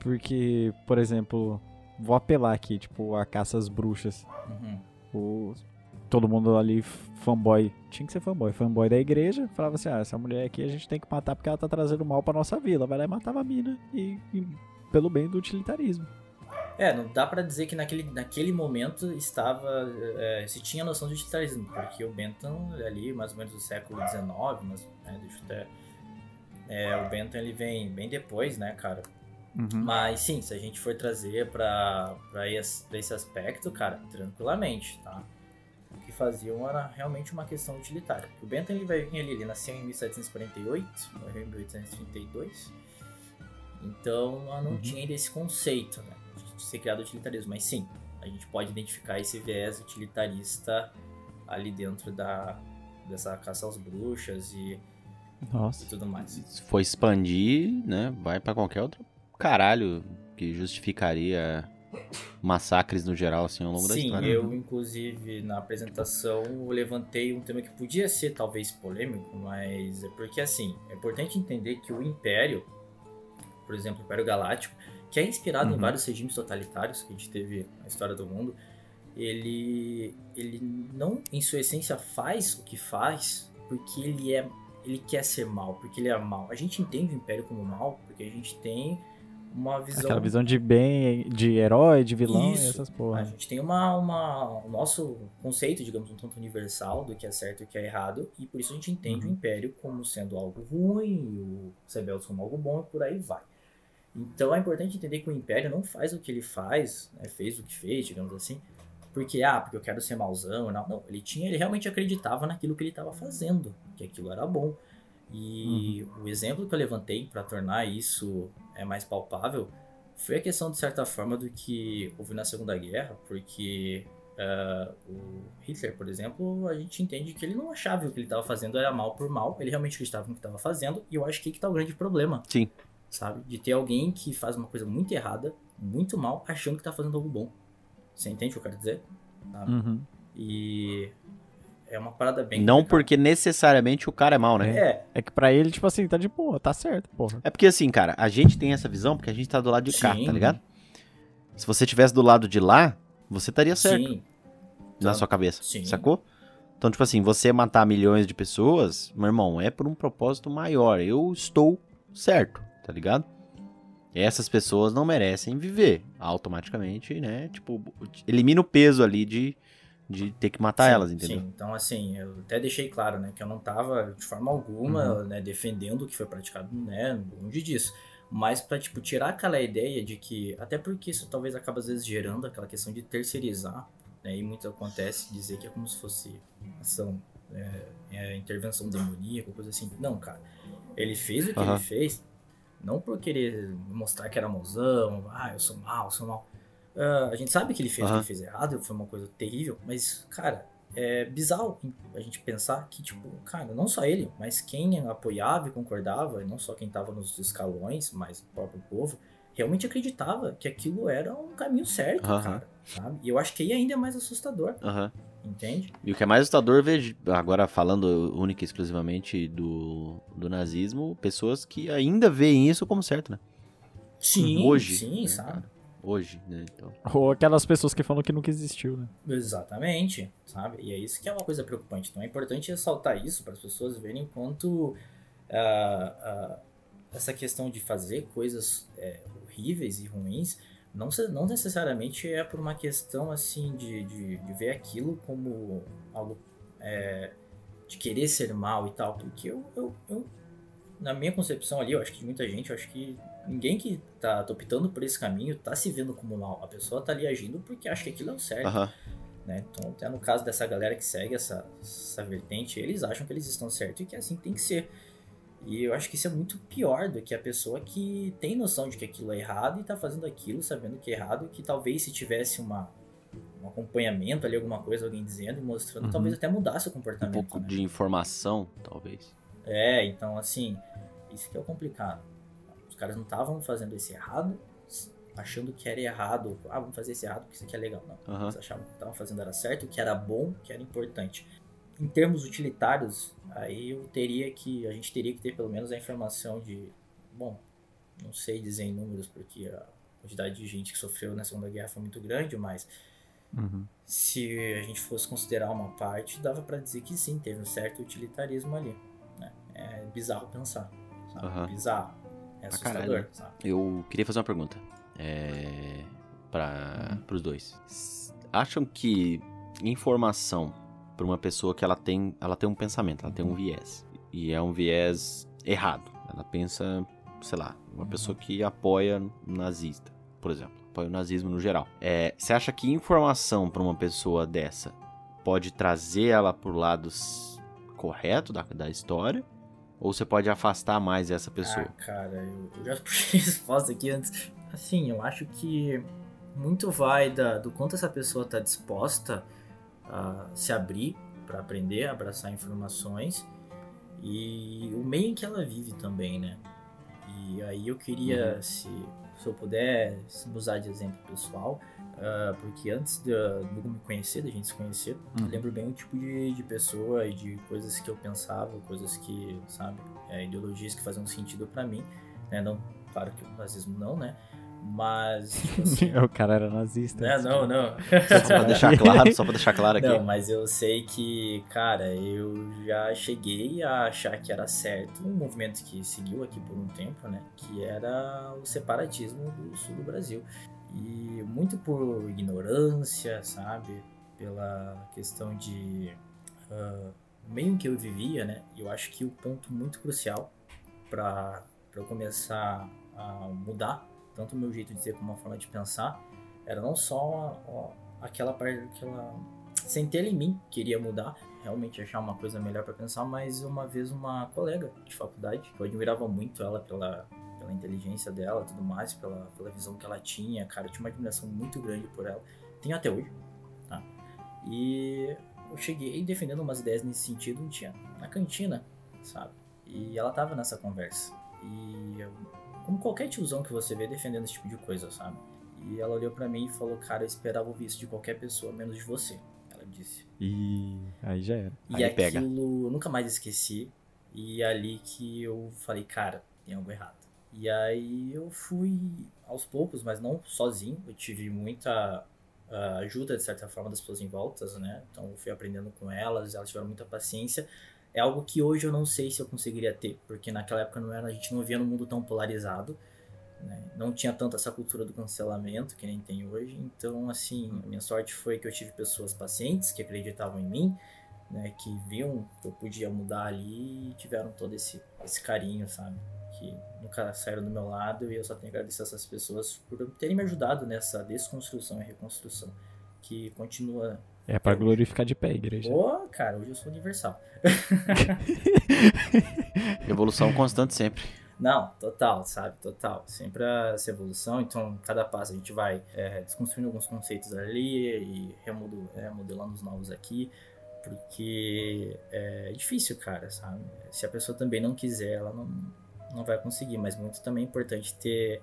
Porque, por exemplo, vou apelar aqui, tipo, a caça às bruxas. Uhum. O, todo mundo ali, fanboy. Tinha que ser fanboy. Fanboy da igreja. Falava assim: ah, essa mulher aqui a gente tem que matar porque ela tá trazendo mal pra nossa vila. Vai lá e matava a mina. E, e pelo bem do utilitarismo. É, não dá pra dizer que naquele, naquele momento estava. é, se tinha noção de utilitarismo, porque o Bentham, ali, mais ou menos do século XIX, mas, né, deixa eu até. É, o Bentham ele vem bem depois, né, cara? Mas sim, se a gente for trazer pra, pra, esse, pra esse aspecto, cara, tranquilamente, tá? O que faziam era realmente uma questão utilitária. O Bentham ele vai vir ali, ele nasceu em 1748, morreu em 1832. Então não Uhum. tinha ainda esse conceito, né? Ser criado utilitarismo. Mas sim, a gente pode identificar esse viés utilitarista ali dentro da, dessa caça às bruxas e, e Nossa. tudo mais. Se for expandir, né, vai pra qualquer outro caralho que justificaria massacres no geral, assim, ao longo da Sim, história. eu inclusive na apresentação levantei um tema que podia ser talvez polêmico, mas é porque assim, é importante entender que o Império, por exemplo, o Império Galáctico, que é inspirado em Uhum. vários regimes totalitários que a gente teve na história do mundo, ele ele não em sua essência faz o que faz porque ele é ele quer ser mal, porque ele é mal. A gente entende o Império como mal porque a gente tem uma visão Aquela visão de bem, de herói, de vilão e Isso. essas a porra. gente tem uma, uma, o nosso conceito, digamos, um tanto universal do que é certo e o que é errado, e por isso a gente entende Uhum. o Império como sendo algo ruim, e o Rebeldes como algo bom, e por aí vai. Então é importante entender que o Império não faz o que ele faz, né, fez o que fez, digamos assim, porque, ah, porque eu quero ser mauzão, não. Não, ele tinha, ele realmente acreditava naquilo que ele estava fazendo, que aquilo era bom. E o exemplo que eu levantei para tornar isso é mais palpável foi a questão, de certa forma, do que houve na Segunda Guerra, porque ah, o Hitler, por exemplo, a gente entende que ele não achava que o que ele estava fazendo era mal por mal, ele realmente acreditava no que estava fazendo, e eu acho que aí que tá o grande problema. Sim. Sabe? De ter alguém que faz uma coisa muito errada, muito mal, achando que tá fazendo algo bom. Você entende o que eu quero dizer? Uhum. E é uma parada bem. Não complicada. porque necessariamente o cara é mal, né? É, É que pra ele, tipo assim, tá de boa, tá certo, porra. É porque assim, cara, a gente tem essa visão porque a gente tá do lado de cá, Sim. tá ligado? Se você tivesse do lado de lá, você estaria certo sim. na Tá. sua cabeça, Sim. sacou? Então, tipo assim, você matar milhões de pessoas, meu irmão, é por um propósito maior. Eu estou certo, tá ligado? Essas pessoas não merecem viver automaticamente, né? Tipo, elimina o peso ali de, de ter que matar Sim, elas, entendeu? Sim, então assim, eu até deixei claro, né, que eu não tava de forma alguma, Uhum. né, defendendo o que foi praticado, né, longe disso. Mas pra, tipo, tirar aquela ideia de que, até porque isso talvez acaba às vezes gerando aquela questão de terceirizar, né, e muito acontece dizer que é como se fosse ação, é, é, intervenção demoníaca, coisa assim. Não, cara, ele fez o que Aham. ele fez, não por querer mostrar que era mozão, ah, eu sou mal, eu sou mal. Ah, a gente sabe que ele fez o que ele fez errado, foi uma coisa terrível, mas, cara, é bizarro a gente pensar que, tipo, cara, não só ele, mas quem apoiava e concordava, e não só quem tava nos escalões, mas o próprio povo, realmente acreditava que aquilo era um caminho certo, Aham. cara, sabe? E eu acho que aí ainda é mais assustador, Aham. Entende? E o que é mais assustador ver, agora falando única e exclusivamente do, do nazismo, pessoas que ainda veem isso como certo, né? Sim, Hoje, sim, né, sabe? cara? Hoje, né? Então, Ou aquelas pessoas que falam que nunca existiu, né? Exatamente, sabe? E é isso que é uma coisa preocupante. Então é importante ressaltar isso para as pessoas verem quanto ah, ah, essa questão de fazer coisas é, horríveis e ruins não, não necessariamente é por uma questão assim de, de, de ver aquilo como algo é, de querer ser mal e tal. Porque eu, eu, eu, na minha concepção ali, eu acho que de muita gente, eu acho que ninguém que tá, tá optando por esse caminho tá se vendo como mal. A pessoa tá ali agindo porque acha que aquilo é o certo aham. né? Então, até no caso dessa galera que segue essa, essa vertente, eles acham que eles estão certos e que assim tem que ser. E eu acho que isso é muito pior do que a pessoa que tem noção de que aquilo é errado e tá fazendo aquilo sabendo que é errado, que talvez se tivesse uma, um acompanhamento ali, alguma coisa, alguém dizendo e mostrando, Uhum. talvez até mudasse o Um comportamento. pouco né? de informação, talvez. É, então assim, isso que é o complicado. Os caras não estavam fazendo esse errado, achando que era errado. Ah, vamos fazer esse errado porque isso aqui é legal. Não. Aham. Eles achavam que estavam fazendo era certo, que era bom, que era importante. Em termos utilitários, aí eu teria que. A gente teria que ter pelo menos a informação de. Bom, não sei dizer em números, porque a quantidade de gente que sofreu na Segunda Guerra foi muito grande, mas Uhum. se a gente fosse considerar uma parte, dava pra dizer que sim, teve um certo utilitarismo ali. né? É bizarro pensar. Sabe? Aham. Bizarro. É assustador, sabe? Eu queria fazer uma pergunta. É. Pra, pros dois. S- Acham que informação pra uma pessoa que ela tem, ela tem um pensamento, ela tem um viés. E é um viés errado. Ela pensa, sei lá, uma pessoa que apoia nazista, por exemplo. Apoia o nazismo no geral. É, você acha que informação pra uma pessoa dessa pode trazer ela pro lado s- correto da, da história? Ou você pode afastar mais essa pessoa? Ah, cara, eu, eu já <laughs> puxei a resposta aqui antes. Assim, eu acho que muito vai da, do quanto essa pessoa está disposta a se abrir para aprender, abraçar informações e o meio em que ela vive também, né? E aí eu queria, se, se eu puder se usar de exemplo pessoal, ah, porque antes de eu me conhecer, da gente se conhecer, Uhum. lembro bem o tipo de, de pessoa e de coisas que eu pensava, coisas que, sabe, é, ideologias que faziam sentido pra mim, né? Não, claro que o nazismo não, né? Mas, tipo <laughs> assim, o cara era nazista. né? não, não. Só pra deixar <laughs> claro, só pra deixar claro aqui. Não, mas eu sei que, cara, eu já cheguei a achar que era certo um movimento que seguiu aqui por um tempo, né? Que era o separatismo do sul do Brasil. E muito por ignorância, sabe? Pela questão de o meio em que eu vivia, né? Eu acho que o ponto muito crucial para eu começar a mudar tanto o meu jeito de ser como a forma de pensar era não só ó, aquela parte aquela centelha em mim queria mudar realmente achar uma coisa melhor para pensar mas uma vez uma colega de faculdade que eu admirava muito ela pela pela inteligência dela tudo mais pela, pela visão que ela tinha cara eu tinha uma admiração muito grande por ela tenho até hoje tá? E eu cheguei defendendo umas ideias nesse sentido um dia na cantina sabe? E ela tava nessa conversa. E eu, como qualquer tiozão que você vê defendendo esse tipo de coisa sabe e ela olhou pra mim e falou cara eu esperava ouvir isso de qualquer pessoa menos de você ela disse E aí já era. e Aí aquilo pega. eu nunca mais esqueci. E ali que eu falei, cara, tem algo errado. E aí eu fui aos poucos, mas não sozinho. Eu tive muita ah, ajuda, de certa forma, das pessoas em volta, né? Então eu fui aprendendo com elas, elas tiveram muita paciência. É algo que hoje eu não sei se eu conseguiria ter, porque naquela época não era, a gente não via no mundo tão polarizado. né? Não tinha tanto essa cultura do cancelamento que nem tem hoje. Então, assim, a minha sorte foi que eu tive pessoas pacientes que acreditavam em mim, né, que viam que eu podia mudar ali e tiveram todo esse, esse carinho, sabe? Que nunca saíram do meu lado e eu só tenho que agradecer essas pessoas por terem me ajudado nessa desconstrução e reconstrução que continua. É pra glorificar de pé a igreja. Pô, cara, hoje eu sou universal. <laughs> Evolução constante sempre. Não, total, sabe? Total. Sempre essa evolução. Então, cada passo a gente vai é, desconstruindo alguns conceitos ali e remodo, é, modelando os novos aqui. Porque é difícil, cara, sabe? Se a pessoa também não quiser, ela não, não vai conseguir. Mas muito também é importante ter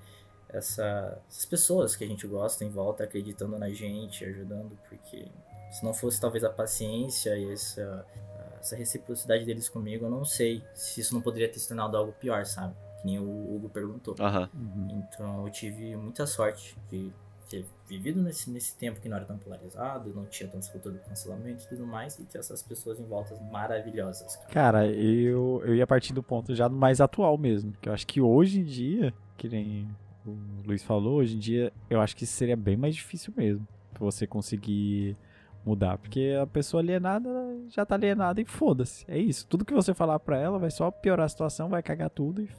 essa, essas pessoas que a gente gosta em volta, acreditando na gente, ajudando. Porque se não fosse talvez a paciência e essa, essa reciprocidade deles comigo, eu não sei se isso não poderia ter se tornado algo pior, sabe? Que nem o Hugo perguntou. Uhum. Então eu tive muita sorte de ter vivido nesse, nesse tempo que não era tão polarizado, não tinha tanta cultura do cancelamento e tudo mais, e ter essas pessoas em volta maravilhosas, cara. Cara, eu, eu ia partir do ponto já do mais atual mesmo. Que eu acho que hoje em dia, que nem o Luiz falou, hoje em dia eu acho que seria bem mais difícil mesmo. Pra você conseguir mudar. Porque a pessoa alienada já tá alienada e foda-se. É isso. Tudo que você falar pra ela vai só piorar a situação, vai cagar tudo e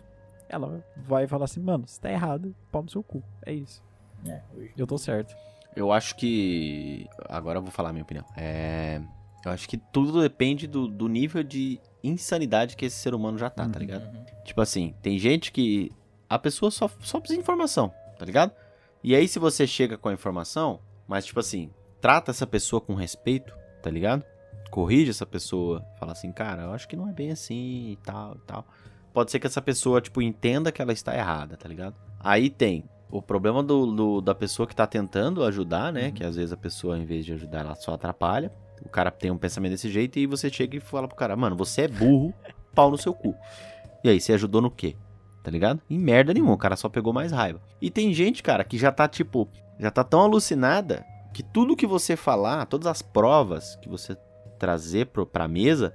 ela vai falar assim, mano, você tá errado, pau no seu cu. É isso. É, hoje. Eu tô certo. Eu acho que. Agora eu vou falar a minha opinião. É. Eu acho que tudo depende do, do nível de insanidade que esse ser humano já tá, tá Uhum. ligado? Uhum. Tipo assim, tem gente que. A pessoa só, só precisa de informação, tá ligado? E aí, se você chega com a informação, mas tipo assim, trata essa pessoa com respeito, tá ligado? Corrige essa pessoa, fala assim, cara, eu acho que não é bem assim e tal e tal. Pode ser que essa pessoa, tipo, entenda que ela está errada, tá ligado? Aí tem o problema do, do da pessoa que tá tentando ajudar, né? Uhum. Que às vezes a pessoa, em vez de ajudar, ela só atrapalha. O cara tem um pensamento desse jeito e você chega e fala pro cara, mano, você é burro, pau no seu cu. E aí, você ajudou no quê? Tá ligado? Em merda nenhuma, o cara só pegou mais raiva. E tem gente, cara, que já tá, tipo, já tá tão alucinada que tudo que você falar, todas as provas que você trazer pro, pra mesa,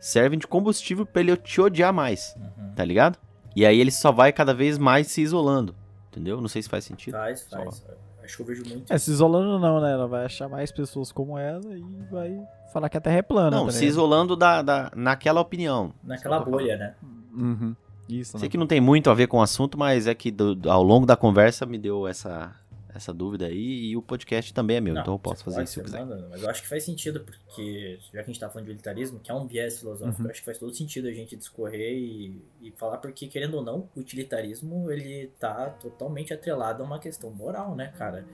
servem de combustível pra ele te odiar mais, Uhum. tá ligado? E aí ele só vai cada vez mais se isolando, entendeu? Não sei se faz sentido. Faz, Só- faz. Acho que eu vejo muito. É, se isolando não, né? Ela vai achar mais pessoas como ela e vai falar que a Terra é plana. Não, tá se isolando da, da, naquela opinião. Naquela Só bolha, né? Uhum. Isso, Sei né? que não tem muito a ver com o assunto, mas é que do- do- ao longo da conversa me deu essa, essa dúvida aí e o podcast também é meu, Não, então eu posso fazer pode, isso se eu você quiser. manda, mas eu acho que faz sentido, porque já que a gente tá falando de utilitarismo, que é um viés filosófico, Uhum. eu acho que faz todo sentido a gente discorrer e, e falar, porque querendo ou não, o utilitarismo ele tá totalmente atrelado a uma questão moral, né, cara?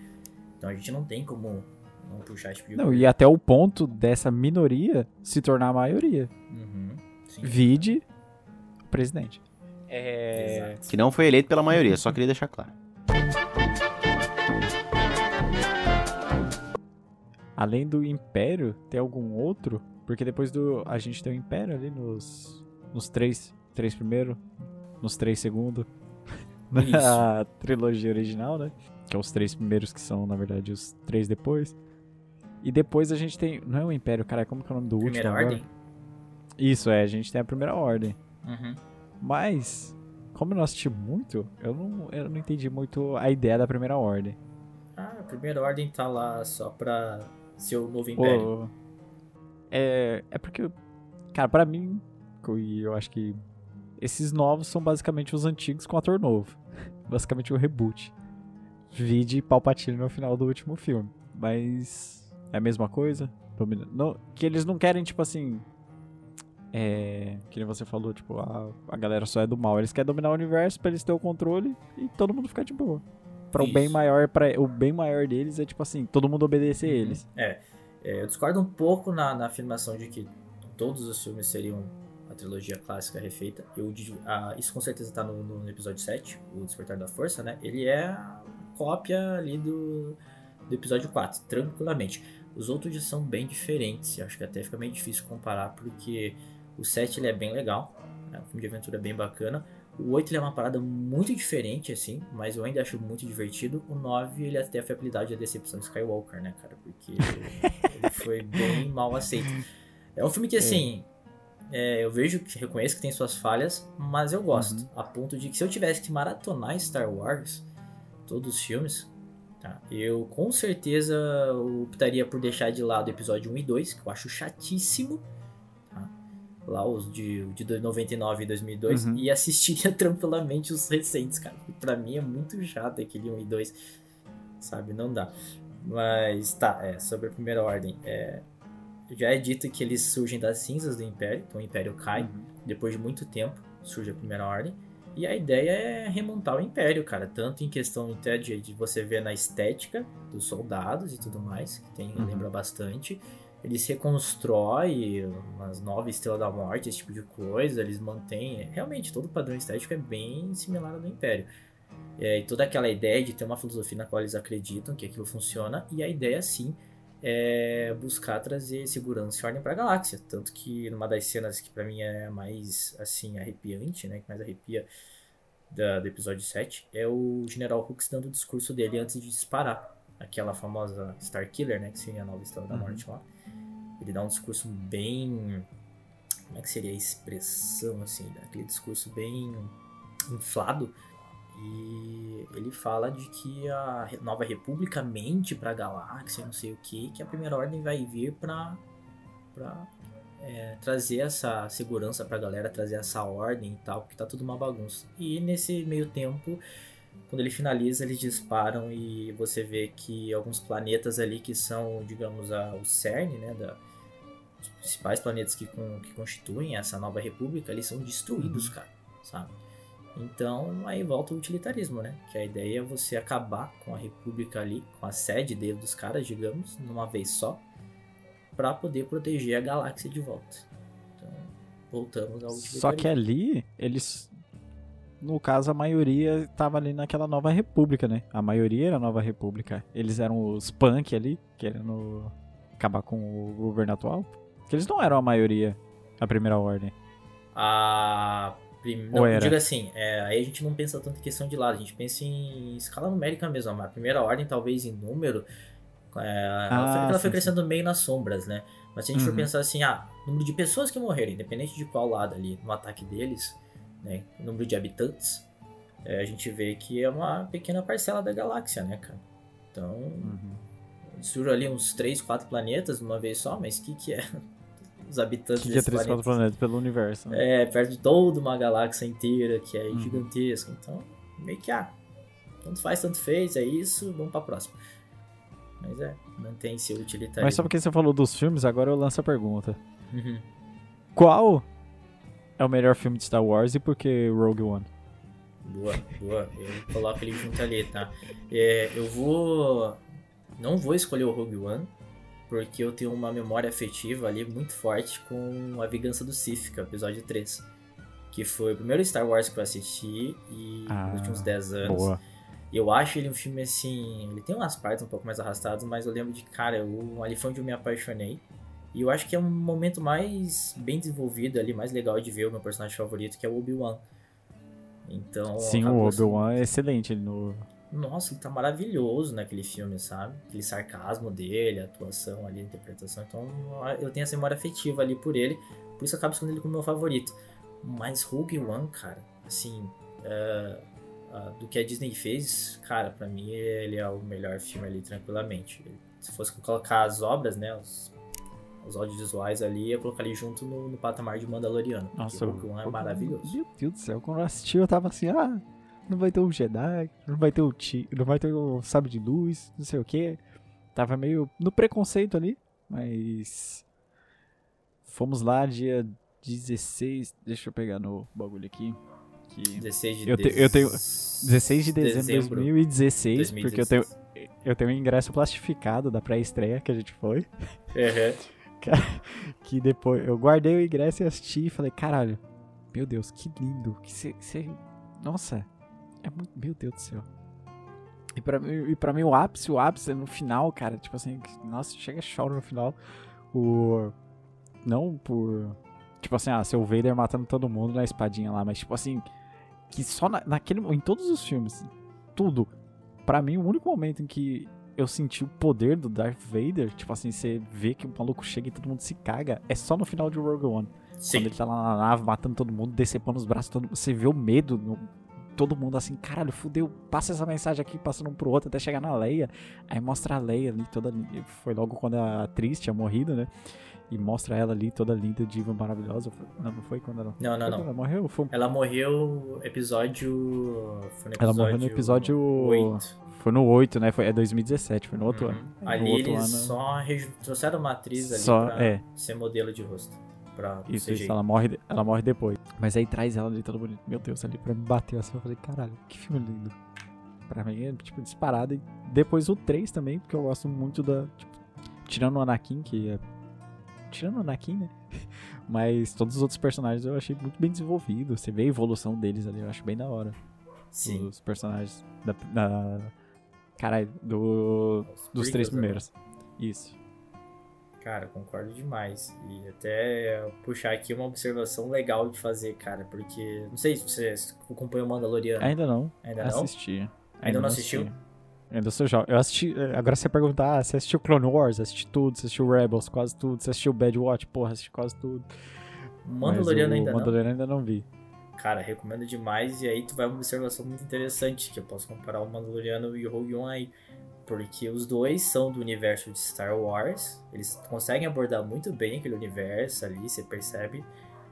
Então a gente não tem como não puxar esse tipo de Não, coisa. e até o ponto dessa minoria se tornar a maioria. Uhum, sim. Vide o presidente. É. Que não foi eleito pela maioria, só queria deixar claro. Além do Império, tem algum outro? Porque depois do. A gente tem o Império ali nos. Nos três. Três primeiro. Nos três segundo. <laughs> Na trilogia original, né? Que é os três primeiros que são, na verdade, os três depois. E depois a gente tem. Não é o Império, cara, como que é o nome do Primeira último? agora? ordem? Isso, é, a gente tem a primeira ordem. Uhum. Mas, como eu não assisti muito, eu não, eu não entendi muito a ideia da primeira ordem. Ah, a primeira ordem tá lá só pra ser o novo império. Pô, é, é porque, cara, pra mim, e eu acho que esses novos são basicamente os antigos com ator novo. <laughs> Basicamente o reboot. Vide Palpatine no final do último filme. Mas é a mesma coisa? Não, que eles não querem, tipo assim. É. Que nem você falou, tipo, a, a galera só é do mal. Eles querem dominar o universo pra eles terem o controle e todo mundo ficar de boa. Pra o bem maior, para o bem maior deles é tipo assim, todo mundo obedecer Uhum. eles. É, eu discordo um pouco na, na afirmação de que todos os filmes seriam a trilogia clássica refeita. Eu, ah, isso com certeza tá no, no episódio 7, o Despertar da Força, né? Ele é a cópia ali do, do episódio 4, tranquilamente. Os outros já são bem diferentes, acho que até fica meio difícil comparar, porque o 7 ele é bem legal, é um filme de aventura bem bacana. O 8 ele é uma parada muito diferente, assim, mas eu ainda acho muito divertido. O 9 ele até a fiabilidade da decepção Skywalker, né, cara? Porque ele <laughs> foi bem mal aceito. É um filme que, assim, é, eu vejo, que reconheço que tem suas falhas, mas eu gosto. Uhum. A ponto de que se eu tivesse que maratonar Star Wars, todos os filmes, tá, eu com certeza optaria por deixar de lado o episódio 1 e 2, que eu acho chatíssimo. Lá os de, de 99 e 2002, Uhum. e assistiria <laughs> tranquilamente os recentes, cara. Pra mim é muito chato aquele 1 e 2, sabe? Não dá. Mas tá, é, sobre a primeira ordem. É, já é dito que eles surgem das cinzas do Império, então o Império cai, depois de muito tempo surge a primeira ordem. E a ideia é remontar o Império, cara, tanto em questão até de, de você ver na estética dos soldados e tudo mais, que tem, Uhum. lembra bastante. Eles reconstroem umas nove estrelas da morte, esse tipo de coisa, eles mantêm. Realmente, todo o padrão estético é bem similar ao do Império. É, e toda aquela ideia de ter uma filosofia na qual eles acreditam que aquilo funciona, e a ideia sim é buscar trazer segurança e ordem para a galáxia. Tanto que numa das cenas que para mim é mais assim arrepiante, né, que mais arrepia da- do episódio 7, é o General Hux dando o discurso dele antes de disparar aquela famosa Star Killer, né, que seria a nova Estrela da Uhum. Morte lá. Ele dá um discurso bem como é que seria a expressão assim, né? aquele discurso bem inflado e ele fala de que a Nova República mente pra galáxia, não sei o que, que a Primeira Ordem vai vir pra, pra é, trazer essa segurança pra galera, trazer essa ordem e tal, porque tá tudo uma bagunça. E nesse meio tempo, quando ele finaliza, eles disparam e você vê que alguns planetas ali que são, digamos, a, o cerne, né, da, principais planetas que, con- que constituem essa Nova República, eles são destruídos, cara, sabe? Então aí volta o utilitarismo, né? Que a ideia é você acabar com a república ali, com a sede dele dos caras, digamos, numa vez só, para poder proteger a galáxia de volta. Então, voltamos ao utilitarismo. Só que ali, eles. No caso, a maioria estava ali naquela nova república, né? A maioria era a nova república. Eles eram os punk ali, querendo acabar com o governo atual. Porque eles não eram a maioria, a primeira ordem. A. Prim... Não, digo assim, é, aí a gente não pensa tanto em questão de lado, a gente pensa em escala numérica mesmo. A primeira ordem, talvez em número, é, ah, ela, foi, ela foi crescendo sim. meio nas sombras, né? Mas se a gente uhum. for pensar assim, ah, número de pessoas que morreram, independente de qual lado ali, no ataque deles, né? Número de habitantes, é, a gente vê que é uma pequena parcela da galáxia, né, cara? Então, uhum. surge ali uns 3, 4 planetas de uma vez só, mas o que que é? Os habitantes que é 3, 4 planetas pelo universo. Né? É, perto de toda uma galáxia inteira que é uhum. gigantesca. Então, meio que, ah, tanto faz, tanto fez, é isso, vamos pra próxima. Mas é, mantém seu utilitarismo. Mas só porque você falou dos filmes, agora eu lanço a pergunta. Uhum. Qual é o melhor filme de Star Wars e por que Rogue One? Boa, boa. Eu coloco ele junto ali, tá? É, eu vou. Não vou escolher o Rogue One, porque eu tenho uma memória afetiva ali muito forte com A Vingança do Sith, que é o episódio 3. Que foi o primeiro Star Wars que eu assisti e ah, nos últimos 10 anos. Boa. Eu acho ele um filme assim. Ele tem umas partes um pouco mais arrastadas, mas eu lembro de, cara, eu, ali foi onde eu me apaixonei. E eu acho que é um momento mais bem desenvolvido ali, mais legal de ver o meu personagem favorito, que é o Obi-Wan. Então. Sim, o Obi-Wan é excelente no, nossa, ele tá maravilhoso naquele filme, sabe? Aquele sarcasmo dele, a atuação ali, a interpretação. Então eu tenho essa memória afetiva ali por ele, por isso acabo escolhendo ele como meu favorito. Mas Rogue One, cara, assim, uh, uh, do que a Disney fez, cara, para mim ele é o melhor filme ali, tranquilamente. Se fosse colocar as obras, né, os, os audiovisuais ali, eu colocar ali junto no, no patamar de Mandaloriano. Nossa, Rogue One é maravilhoso. Meu Deus do céu, quando eu assisti eu tava assim, ah não vai ter um Jedi, não vai ter o ti, não vai ter o sabre de luz, não sei o que. Tava meio no preconceito ali, mas fomos lá dia 16, deixa eu pegar no bagulho aqui. Que 16 de eu, te, eu tenho 16 de dezembro de 2016, 2016, porque eu tenho eu tenho um ingresso plastificado da pré-estreia que a gente foi. Uhum. <laughs> que depois eu guardei o ingresso e assisti e falei, caralho, meu Deus, que lindo, que você, nossa, é muito. Meu Deus do céu. E pra, e pra mim o ápice, o ápice é no final, cara. Tipo assim, nossa, chega a choro no final. O. Não por. Tipo assim, ah, seu Vader matando todo mundo na espadinha lá, mas tipo assim. Que só na, naquele. Em todos os filmes, tudo. Pra mim, o único momento em que eu senti o poder do Darth Vader, tipo assim, você vê que o maluco chega e todo mundo se caga, é só no final de Rogue One. Sim. Quando ele tá lá na nave matando todo mundo, decepando os braços, todo, você vê o medo no, todo mundo assim, caralho, fudeu, passa essa mensagem aqui, passando um pro outro até chegar na Leia. Aí mostra a Leia ali toda. Foi logo quando a atriz tinha morrido, né? E mostra ela ali toda linda, diva, maravilhosa. Não, não foi quando ela. Não, não, não. Ela morreu? Foi... Ela morreu episódio. Foi no episódio ela morreu no episódio 8. Foi no 8, né? Foi, é 2017, foi no outro uhum. ano. Ali no eles ano... só trouxeram uma atriz ali só, pra é. ser modelo de rosto pra Isso, isso, ela morre, ela morre depois. Mas aí traz ela ali toda bonita. Meu Deus, ali pra me bater assim, eu falei, caralho, que filme lindo. Pra mim é, tipo, disparado. E depois o 3 também, porque eu gosto muito da. Tipo, tirando o Anakin, que é. Tirando o Anakin, né? <laughs> Mas todos os outros personagens eu achei muito bem desenvolvido. Você vê a evolução deles ali, eu acho bem da hora. Sim. Os personagens da. da caralho, do, dos três né? primeiros. Isso. Cara, concordo demais. E até puxar aqui uma observação legal de fazer, cara, porque não sei se você acompanhou o Mandaloriano. Ainda não. Ainda não? Assisti. Ainda, Ainda não assistiu? Assisti. Ainda sou jovem. Eu assisti. Eh, agora você perguntar, ah, você assistiu Clone Wars? Assisti tudo. Você assistiu Rebels? Quase tudo. Você assistiu Bad Watch? Porra, assisti quase tudo. Mandaloriano ainda Mandaloriano ainda não vi. Cara, recomendo demais. E aí tu vai uma observação muito interessante, que eu posso comparar o Mandaloriano e o Rogue One aí porque os dois são do universo de Star Wars, eles conseguem abordar muito bem aquele universo ali, você percebe.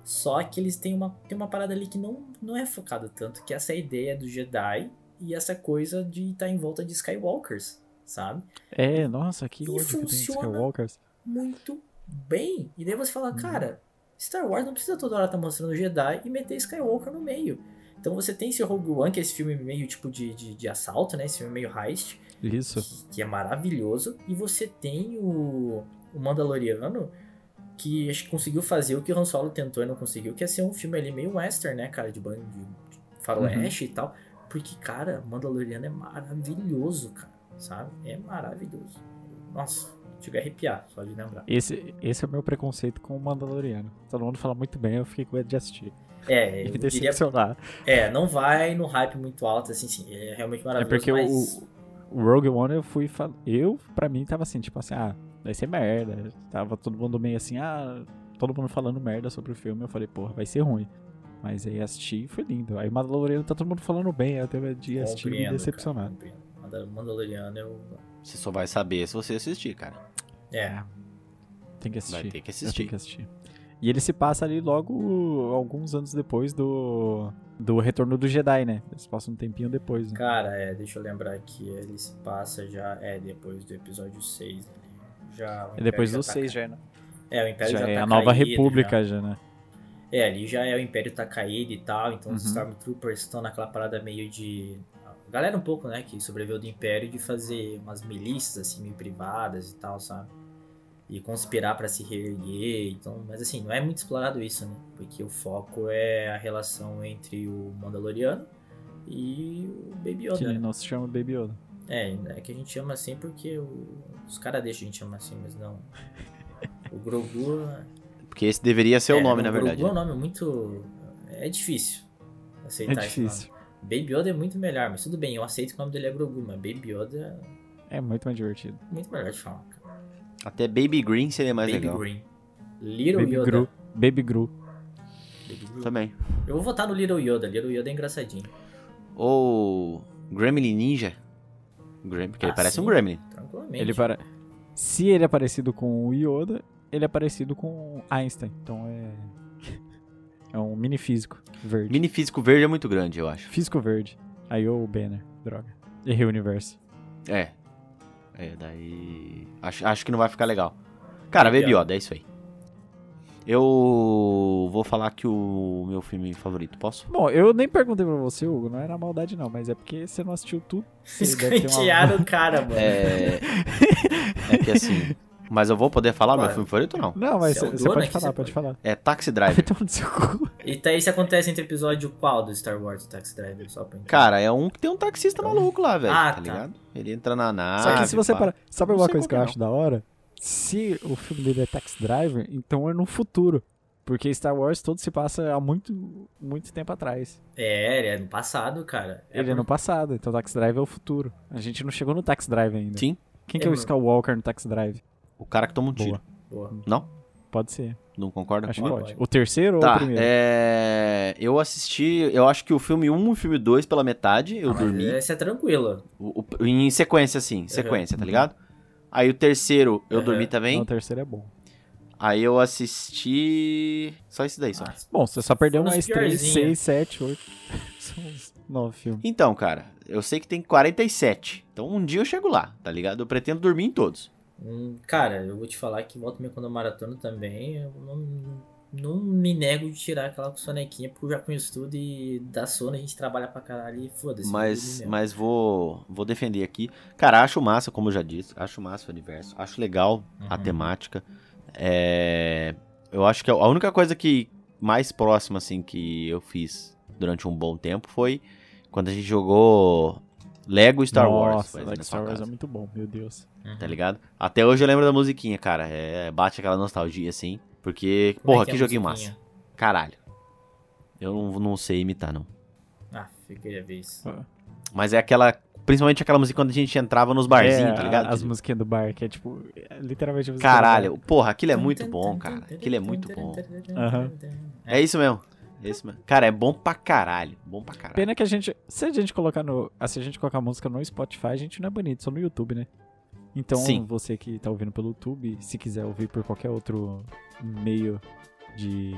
Só que eles têm uma, têm uma parada ali que não, não é focada tanto, que é essa ideia do Jedi e essa coisa de estar tá em volta de Skywalkers, sabe? É, nossa, que ódio que tem Skywalkers. Muito bem. E daí você fala, hum. cara, Star Wars não precisa toda hora estar tá mostrando Jedi e meter Skywalker no meio. Então você tem esse Rogue One, que é esse filme meio tipo de, de, de assalto, né? Esse filme meio heist, Isso. que, que é maravilhoso. E você tem o, o Mandaloriano, que acho que conseguiu fazer o que o Han Solo tentou e não conseguiu, que é ser um filme ali meio western, né, cara? De, ban- de, faroeste e tal. Porque, cara, Mandaloriano é maravilhoso, cara. Sabe? É maravilhoso. Nossa, chega a arrepiar, só de lembrar. Esse, esse é o meu preconceito com o Mandaloriano. Todo mundo fala muito bem, eu fiquei com medo de assistir. É, <laughs> eu me diria decepcionar. É, não vai no hype muito alto, assim, sim. É realmente É maravilhoso, porque mas... o, Rogue One eu fui. fal- Eu, pra mim, tava assim, tipo assim, ah, vai ser merda. Tava todo mundo meio assim, ah, todo mundo falando merda sobre o filme. Eu falei, porra, vai ser ruim. Mas aí assisti e foi lindo. Aí Mandaloriano tá todo mundo falando bem, eu teve de assistir e decepcionar. cara, Mandaloriano, eu... Você só vai saber se você assistir, cara. É, Tem que assistir. Vai ter que assistir. tenho que assistir. E ele se passa ali logo alguns anos depois do. Do Retorno do Jedi, né? Eles passam um tempinho depois, né? cara, é, deixa eu lembrar aqui, ele se passa já, é, depois do episódio 6, ali. Já, É depois do já 6 tá, já, né? É, o Império Já já, é tá a nova caído, república já. já, né? É, ali já é o Império tá caído e tal, então os Uhum. Stormtroopers estão naquela parada meio de... A galera um pouco, né, que sobreviveu do Império de fazer umas milícias, assim, meio privadas e tal, sabe? E conspirar pra se reerguer, então... Mas assim, não é muito explorado isso, né? Porque o foco é a relação entre o Mandaloriano e o Baby Yoda, Que né? não se chama Baby Yoda. É, é que a gente chama assim porque o- os caras deixam a gente chamar assim, mas não... O Grogu... Porque esse deveria ser o É, nome, na Grogu verdade. é um né? nome muito. É difícil É aceitar esse difícil. Baby Yoda é muito melhor, mas tudo bem, eu aceito que o nome dele é Grogu, mas Baby Yoda É muito mais divertido. muito melhor de falar, cara. Até Baby Green seria mais Baby legal. Green. Little Baby Yoda. Gru. Baby Gru. Baby Gru. Também. Eu vou votar no Little Yoda. Little Yoda é engraçadinho. Ou Gremlin Ninja. Grem, porque ele Ah, parece sim. um Gremlin. Tranquilamente. Ele para... Se ele é parecido com o Yoda, ele é parecido com Einstein. Então é. É um mini físico verde. Mini físico verde é muito grande, eu acho. Físico verde. Aí o Banner. Droga. Errei o universo. É. É, daí. Acho, acho que não vai ficar legal. Cara, Baby Yoda, é isso aí. Eu vou falar que o meu filme favorito, posso? Bom, eu nem perguntei pra você, Hugo. Não era maldade, não. Mas é porque você não assistiu tudo. <laughs> Ter uma- Escantearam o cara, mano. É. é que assim. <laughs> Mas eu vou poder falar meu filme favorito ou não? Não, mas Você é pode falar, pode pode. falar. É Taxi Driver. <laughs> E tá, isso acontece entre episódio qual do Star Wars, o Taxi Driver? Só pra entender. Cara, é um que tem um taxista maluco lá, velho. Ah, tá tá. ligado? Ele entra na nave. Só que se você pá. parar. Sabe uma coisa que eu que acho da hora? Se o filme dele é Taxi Driver, então é no futuro. Porque Star Wars todo se passa há muito, muito tempo atrás. É, ele é no passado, cara. É Ele é no passado, então Taxi Drive é o futuro. A gente não chegou no Taxi Drive ainda. Sim. Quem que É, é o mano. Skywalker no Taxi Drive? O cara que toma um tiro. Boa. Boa. Não? Pode ser. Não concorda? Acho que comigo? pode. O terceiro ou o Tá, primeiro? é... eu assisti, eu acho que o filme 1 e o filme 2 pela metade, eu Ah, dormi. Esse é tranquilo. O- o- em sequência, assim, sequência, tá ligado? Aí o terceiro eu Uhum. dormi Não, também. o terceiro é bom. Aí eu assisti. Só isso daí, só. Ah, Bom, você só perdeu mais 3, piorzinho. 6, 7, 8. São uns 9 filmes. Então, cara, eu sei que tem 47. Então um dia eu chego lá, tá ligado? Eu pretendo dormir em todos. Hum, cara, eu vou te falar que volta meio quando eu maratono também, eu não, não me nego de tirar aquela sonequinha, porque eu já conheço tudo e dá sono, a gente trabalha pra caralho e foda-se. Mas, mas vou, vou defender aqui. Cara, acho massa, como eu já disse. Acho massa o universo. Acho legal a Uhum. temática. É, eu acho que a única coisa que mais próxima, assim, que eu fiz durante um bom tempo foi quando a gente jogou Lego Star Wars. Nossa, exemplo, Lego Star Wars é casa, muito bom, meu Deus. Uhum. Tá ligado? Até hoje eu lembro da musiquinha, cara. É, bate aquela nostalgia, assim. Porque, Como é porra, que que, é a joguinho massa. Caralho. Eu não, não sei imitar, não. Ah, eu queria ver isso. Mas é aquela. Principalmente aquela música quando a gente entrava nos barzinhos, É, tá ligado? As musiquinhas do bar, que é tipo, é literalmente a música Caralho, do bar. porra, aquilo é muito bom, cara. Aquilo é muito bom. Aham. É isso mesmo. Mesmo. Cara, é bom pra caralho. Bom pra caralho. Pena que a gente, se a gente colocar no, ah, se a gente colocar música no Spotify, a gente não é bonito, só no YouTube, né? Então, Sim. você que tá ouvindo pelo YouTube, se quiser ouvir por qualquer outro meio de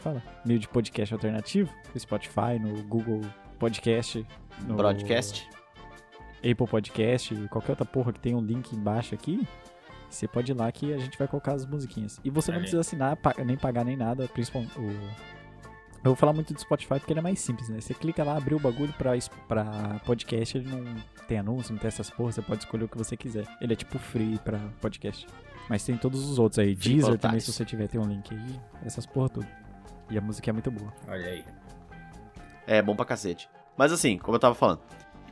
fala, meio de podcast alternativo, no Spotify, no Google Podcast, no Broadcast. Apple Podcast, qualquer outra porra que tem um link embaixo aqui, você pode ir lá que a gente vai colocar as musiquinhas. E você não precisa assinar, nem pagar nem nada, principalmente o, Eu vou falar muito do Spotify porque ele é mais simples, né? Você clica lá, abriu o bagulho pra, pra podcast, ele não tem anúncio, não tem essas porras, você pode escolher o que você quiser. Ele é tipo free pra podcast. Mas tem todos os outros aí. Free Deezer também, se você tiver, tem um link aí. Essas porra tudo. E a música é muito boa. Olha aí. É bom pra cacete. Mas assim, como eu tava falando,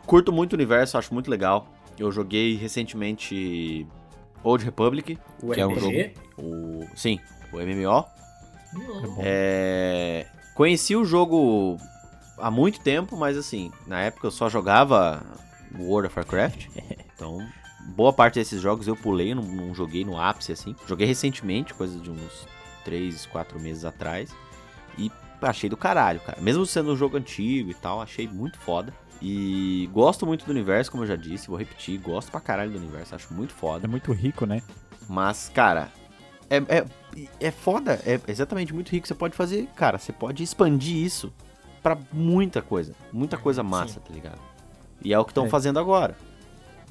curto muito o universo, acho muito legal. Eu joguei recentemente Old Republic, O Que é um RPG? o. Sim, o MMO. Bom. É, Conheci o jogo há muito tempo, mas assim, na época eu só jogava World of Warcraft. <laughs> Então, boa parte desses jogos eu pulei, não, não joguei no ápice assim. Joguei recentemente, coisa de uns 3, 4 meses atrás. E achei do caralho, cara. Mesmo sendo um jogo antigo e tal, achei muito foda. E gosto muito do universo, como eu já disse, vou repetir, gosto pra caralho do universo, acho muito foda. É muito rico, né? Mas, cara, é, é, é foda, é exatamente muito rico. Você pode fazer, cara, você pode expandir isso pra muita coisa. Muita coisa massa, Sim. tá ligado? E é o que estão É. fazendo agora.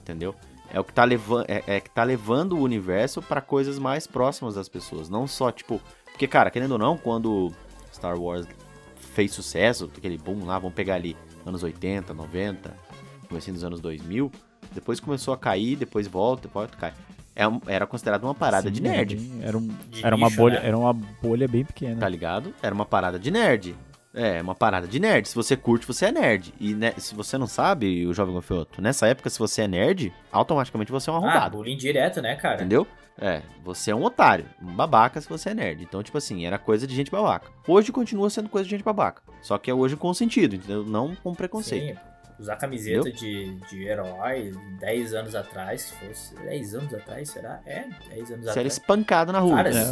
Entendeu? É o que tá levando, é, é que tá levando o universo pra coisas mais próximas das pessoas. Não só, tipo. Porque, cara, querendo ou não, quando Star Wars fez sucesso, aquele boom lá, vamos pegar ali anos 80, 90, comecinho dos anos 2000, depois começou a cair, depois volta, depois cai. É era considerado uma parada Sim, de nerd, Era, um- De era uma bolha, né? era uma bolha bem pequena. tá ligado? Era uma parada de nerd. É, uma parada de nerd. Se você curte, você é nerd. E né, se você não sabe, o Jovem Gafanhoto, nessa época, se você é nerd, automaticamente você é um Ah, arrombado. bullying direto, né, cara? Entendeu? É, você é um otário, um babaca se você é nerd. Então, tipo assim, era coisa de gente babaca. Hoje continua sendo coisa de gente babaca. Só que é hoje com sentido, entendeu? Não com preconceito. Sim, usar camiseta de, de herói 10 anos atrás, se fosse 10 anos atrás, será? É, 10 anos Você era atrás. espancado na rua. Cara, né?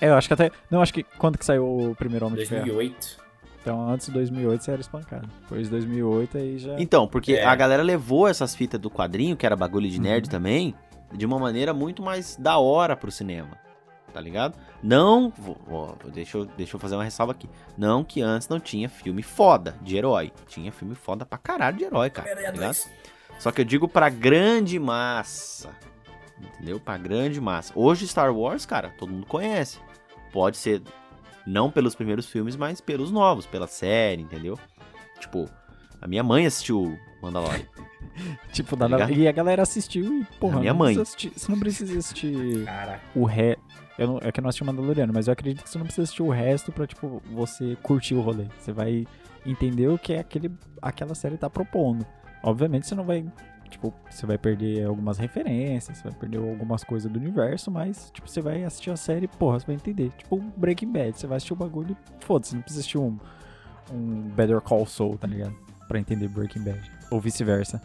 É, é, eu acho que até. Não, acho que quando que saiu o primeiro Homem de Ferro? 2008. Então, antes de 2008 você era espancado. Depois de 2008 aí já. Então, porque É. a galera levou essas fitas do quadrinho, que era bagulho de nerd Uhum. também, de uma maneira muito mais da hora pro cinema. Tá ligado? Não. vou- ó, deixa, eu, deixa eu fazer uma ressalva aqui. Não que antes não tinha filme foda de herói. Tinha filme foda pra caralho de herói, cara. Tá Homem-Aranha ligado? 2. Só que eu digo pra grande massa. Entendeu? Pra grande massa. Hoje Star Wars, cara, todo mundo conhece. Pode ser não pelos primeiros filmes, mas pelos novos, pela série, entendeu? Tipo, a minha mãe assistiu Mandalorian. <laughs> Tipo, Tá da- e a galera assistiu e, porra, A minha não mãe. assistir- você não precisa assistir Caraca. o ré. Não, é que eu não assisti Mandaloriano, mas eu acredito que você não precisa assistir o resto pra, tipo, você curtir o rolê. Você vai entender o que é aquele, aquela série tá propondo. Obviamente você não vai. Tipo, você vai perder algumas referências, você vai perder algumas coisas do universo, mas, tipo, você vai assistir a série, porra, você vai entender. Tipo, um Breaking Bad, você vai assistir o bagulho e foda-se, não precisa assistir um, um Better Call Saul, tá ligado? Pra entender Breaking Bad. Ou vice-versa.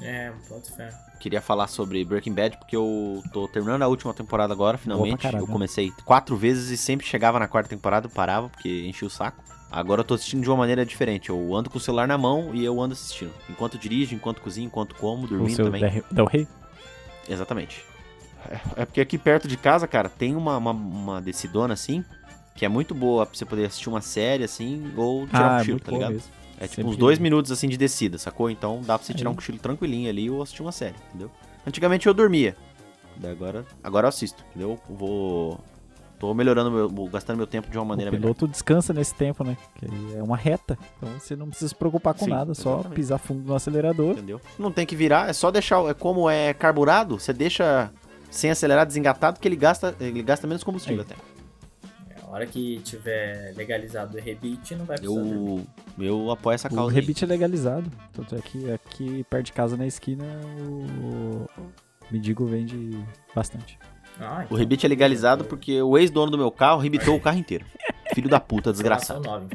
É, pronto, fé. Queria falar sobre Breaking Bad porque eu tô terminando a última temporada agora, finalmente. caralho, eu né? comecei quatro vezes e sempre chegava na quarta temporada, parava porque enchia o saco. Agora eu tô assistindo de uma maneira diferente. Eu ando com o celular na mão e eu ando assistindo. Enquanto dirijo, enquanto cozinho, enquanto como, O dormindo seu também. Del Rey? Exatamente. É, é porque aqui perto de casa, cara, tem uma, uma, uma descidona assim, que é muito boa pra você poder assistir uma série assim, ou tirar um Ah, é cochilo, muito tá ligado? mesmo. É tipo Sempre- uns dois minutos assim de descida, sacou? Então dá pra você tirar Aí. um cochilo tranquilinho ali ou assistir uma série, entendeu? Antigamente eu dormia. Daí agora, agora eu assisto, entendeu? Eu Vou. Tô melhorando, meu, gastando meu tempo de uma maneira o melhor. piloto descansa nesse tempo, né? Que é uma reta. Então você não precisa se preocupar com Sim, nada, só exatamente. pisar fundo no acelerador. Entendeu? Não tem que virar, é só deixar. É como é carburado, você deixa sem acelerar desengatado que ele gasta, ele gasta menos combustível Aí. até. A hora que tiver legalizado o rebite, não vai precisar. Eu, eu apoio essa O causa. aí. rebite é legalizado. Tanto é que aqui perto de casa na esquina o Mendigo vende bastante. Ah, O então, rebite é legalizado porque o ex-dono do meu carro rebitou o carro inteiro. Filho da puta, desgraçado. nova.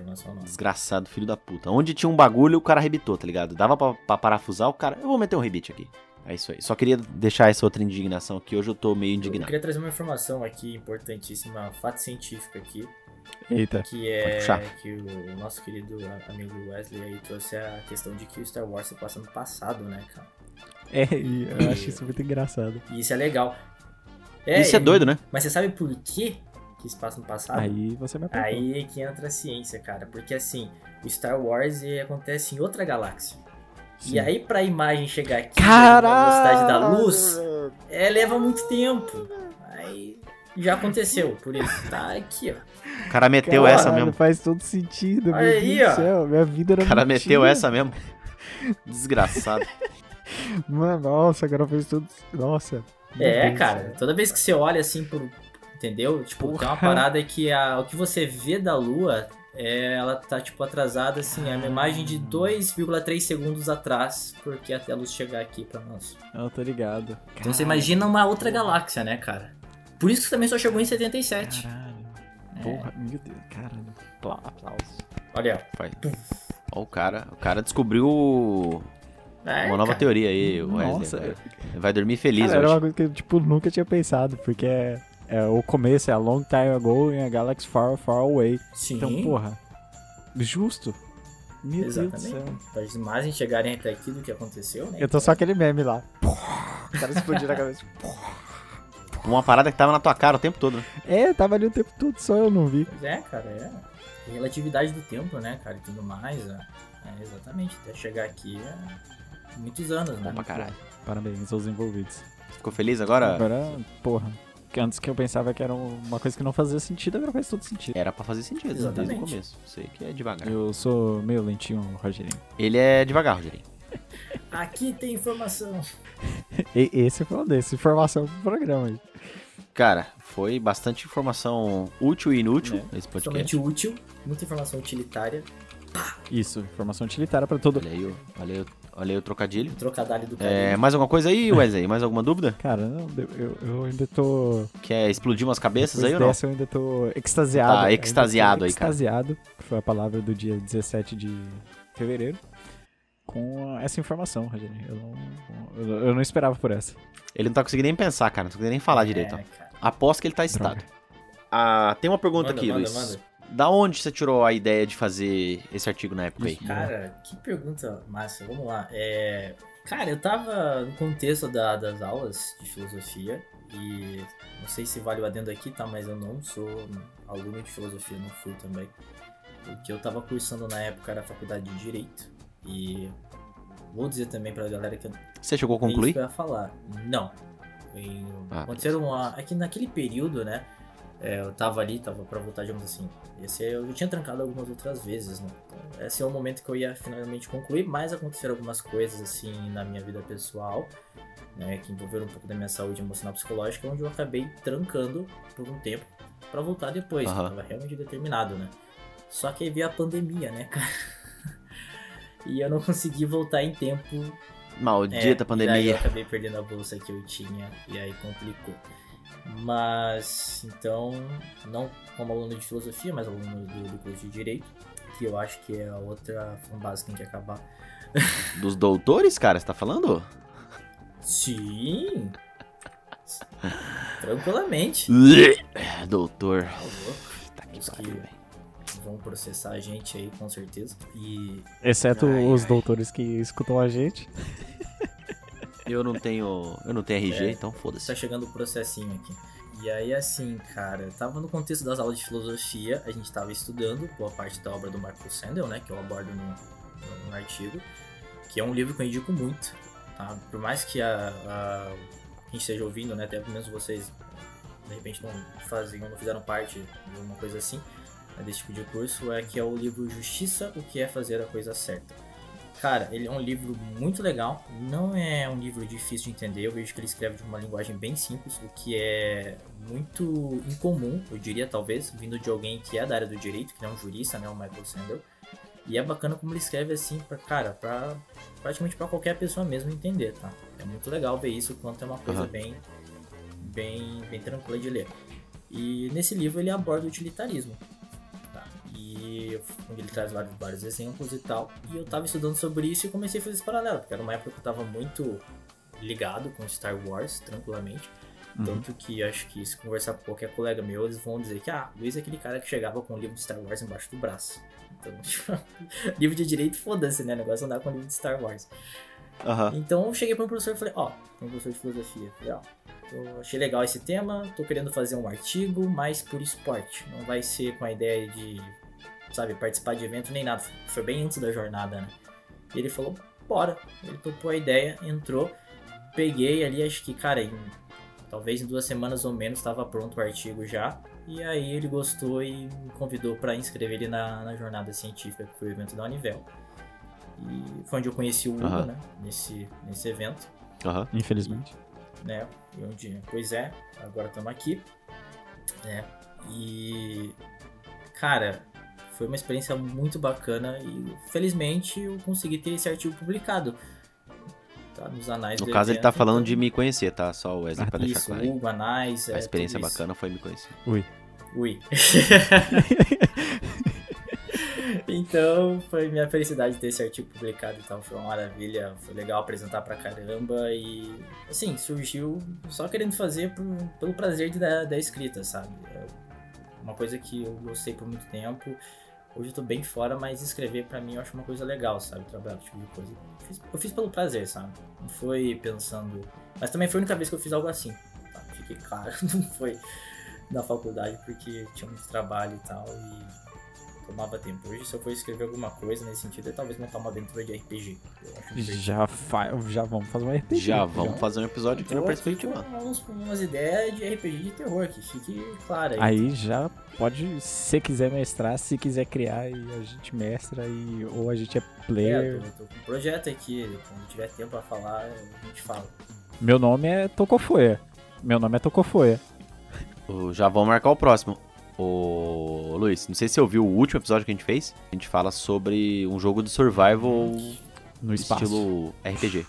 Desgraçado, filho da puta. Onde tinha um bagulho, o cara rebitou, tá ligado? Dava pra, pra parafusar, o cara. Eu vou meter um rebite aqui. É isso aí. Só queria deixar essa outra indignação aqui. Hoje eu tô meio Eu indignado. queria trazer uma informação aqui importantíssima, fato científico aqui, Eita. que é que o nosso querido amigo Wesley aí trouxe a questão de que o Star Wars se passa no passado, né, cara? É, eu acho isso muito engraçado. E isso é legal. Isso é doido, né? Mas você sabe por quê que se passa no passado? Aí você vai perguntar. Aí é que entra a ciência, cara. Porque assim, o Star Wars acontece em outra galáxia. E aí, pra imagem chegar aqui na velocidade da luz, é, leva muito tempo. Aí já aconteceu, por isso. Tá aqui, ó. O cara meteu Caralho, essa mesmo. Faz todo sentido, meu aí, Deus ó. do céu. Minha vida era O cara mentira. meteu essa mesmo. <laughs> Desgraçado. Mano, nossa, agora fez tudo. Nossa. É, Deus cara, céu. toda vez que você olha assim por. Entendeu? Tipo, tem uma Porra. parada que a, o que você vê da lua, é, ela tá, tipo, atrasada, assim, é uma imagem de 2,3 segundos atrás, porque até a luz chegar aqui pra nós. Eu tô ligado. Então você imagina uma outra galáxia, né, cara? Por isso que também só chegou em 77. Caralho. Porra, meu Deus, caralho. Apla- Aplausos. Olha, Vai. Ó, o cara, o cara descobriu. É, uma nova cara. teoria aí, o Nossa, Wesley. Vai, vai dormir feliz Cara, era uma coisa que eu, tipo, nunca tinha pensado, porque é, é o começo, é a long time ago in a galaxy far, far away. Sim, Então, porra, justo. Meu Deus do exatamente. céu. Para as imagens chegarem até aqui do que aconteceu, né? Eu tô só aquele meme lá. O cara explodiu na cabeça. Uma parada que tava na tua cara o tempo todo. né? É, tava ali o tempo todo, só eu não vi. Pois é, cara, é. Relatividade do tempo, né, cara, e tudo mais. É, é, exatamente, até chegar aqui é muitos anos, né? Bom pra caralho. Parabéns aos envolvidos. Ficou feliz agora? Agora, porra. Que antes que eu pensava que era uma coisa que não fazia sentido, agora faz todo sentido. Era pra fazer sentido desde Exatamente. o começo. Sei que é devagar. Eu sou meio lentinho, Rogerinho. Ele é devagar, Rogerinho. <laughs> Aqui tem informação. E esse foi um desses, informação pro programa. Cara, foi bastante informação útil e inútil É. esse podcast. Somente útil, muita informação utilitária. Isso, informação utilitária pra todo. Olha aí, olha aí, o- olha aí o trocadilho. O trocadilho do É, carinho. mais alguma coisa aí, Wesley? Mais alguma dúvida? Cara, não, eu, eu ainda tô. Quer explodir umas cabeças Depois aí ou não? eu ainda tô extasiado. Tá, extasiado aí, cara. Extasiado, que foi a palavra do dia 17 de fevereiro. Com essa informação, Rogerinho. Eu não, eu, não esperava por essa. Ele não tá conseguindo nem pensar, cara. Não tá conseguindo nem falar direito. ó. É, cara. Aposto que ele tá excitado. Ah, tem uma pergunta Manda, aqui, manda, Luiz. manda. Da onde você tirou a ideia de fazer esse artigo na época aí? Cara, que pergunta massa. Vamos lá. É... Cara, eu tava no contexto da- das aulas de filosofia e não sei se vale o adendo aqui, tá? Mas eu não sou aluno de filosofia, não fui também. O que eu tava cursando na época era a faculdade de Direito e vou dizer também pra galera que Você chegou a é isso concluir? ia falar. Não. Em- Ah, aconteceram uma. É que naquele período, né? É, eu tava ali, tava pra voltar, digamos assim. Esse eu já tinha trancado algumas outras vezes, né? Então, esse é o momento que eu ia finalmente concluir, mas aconteceram algumas coisas, assim, na minha vida pessoal, né? Que envolveram um pouco da minha saúde emocional psicológica, onde eu acabei trancando por um tempo pra voltar depois. Aham. Eu tava realmente determinado, né? Só que aí veio a pandemia, né, <laughs> cara? E eu não consegui voltar em tempo Maldita é, E daí eu pandemia. acabei perdendo a bolsa que eu tinha e aí complicou. Mas, então, não como aluno de filosofia, mas aluno do, do curso de Direito, que eu acho que é a outra base que tem que acabar. <laughs> Dos doutores, cara, você tá falando? Sim! Tranquilamente. <laughs> Doutor. Tá louco. Tá que pariu, velho. vão processar a gente aí, com certeza. E Exceto Ai, os ai. doutores que escutam a gente. <laughs> Eu não tenho. Eu não tenho RG, É. então foda-se. Tá chegando o processinho aqui. E aí, assim, cara, tava no contexto das aulas de filosofia, a gente tava estudando boa parte da obra do Michael Sandel, né, que eu abordo no, no, no artigo, que é um livro que eu indico muito, tá? Por mais que a, a quem esteja ouvindo, né, até pelo menos vocês, de repente, não faziam, não fizeram parte de uma coisa assim, né, desse tipo de curso, é que é o livro Justiça, o que é fazer a coisa certa. Cara, ele é um livro muito legal, não é um livro difícil de entender, eu vejo que ele escreve de uma linguagem bem simples, o que é muito incomum, eu diria talvez, vindo de alguém que é da área do direito, que é um jurista, né, o Michael Sandel. E é bacana como ele escreve assim, pra, cara, pra praticamente pra qualquer pessoa mesmo entender, tá? É muito legal ver isso, quanto é uma coisa Aham. bem, bem, bem tranquila de ler. E nesse livro ele aborda o utilitarismo? E ele traz vários, vários exemplos e tal. E eu tava estudando sobre isso e comecei a fazer esse paralelo, porque era uma época que eu tava muito ligado com Star Wars, tranquilamente. Tanto que acho que se conversar com qualquer colega meu, eles vão dizer que, ah, Luiz é aquele cara que chegava com um livro de Star Wars embaixo do braço. Então, <laughs> tipo, livro de direito, foda-se, né? O negócio é andar com livro de Star Wars. Aham. Então eu cheguei para um professor e falei, ó, um professor de filosofia, falei, ó, eu achei legal esse tema, tô querendo fazer um artigo, mas por esporte. Não vai ser com a ideia de, sabe, participar de evento nem nada. Foi bem antes da jornada, né? E ele falou, bora. Ele topou a ideia, entrou, peguei ali, acho que, cara, em, talvez em duas semanas ou menos estava pronto o artigo já. E aí ele gostou e me convidou para inscrever ele na, na jornada científica, que foi o evento da Univel. E foi onde eu conheci o Hugo, né? Nesse, nesse evento, Aham. Infelizmente. né? E onde, pois é, agora estamos aqui, né? E, cara, foi uma experiência muito bacana e felizmente eu consegui ter esse artigo publicado. Tá, nos anais No do caso, ele tá evento, falando então- de me conhecer, tá? Só o Wesley pra deixar Isso, claro. aí. Hugo, anais, A é, experiência tudo isso. bacana foi me conhecer. Ui. Ui. <laughs> <laughs> então, foi minha felicidade ter esse artigo publicado e tal. Foi uma maravilha, foi legal apresentar pra caramba e, assim, surgiu só querendo fazer por- pelo prazer de, da, da escrita, sabe? É uma coisa que eu gostei por muito tempo. Hoje eu tô bem fora, mas escrever pra mim eu acho uma coisa legal, sabe? Trabalhar tipo de coisa. Eu fiz, eu fiz pelo prazer, sabe? Não foi pensando. Mas também foi a única vez que eu fiz algo assim. Tá? Fique claro, <laughs> não foi na faculdade porque tinha muito trabalho e tal e tomava tempo. Hoje, se eu for escrever alguma coisa nesse sentido, é talvez montar uma aventura de RPG. Eu acho divertido. Já, fa... já vamos fazer um RPG. Já vamos fazer um episódio aqui no aqui Perspectiva. uns- com umas ideias de RPG de terror que fique claro aí. Aí já pode, se quiser mestrar, se quiser criar, e a gente mestra, e, ou a gente é É, player. eu tô, tô com um projeto aqui, quando tiver tempo pra falar, a gente fala. Meu nome é Tocofoia. Meu nome é Tocofoia. Já vamos marcar o próximo. Ô, Luiz, não sei se você ouviu o último episódio que a gente fez. A gente fala sobre um jogo de survival No espaço. estilo RPG.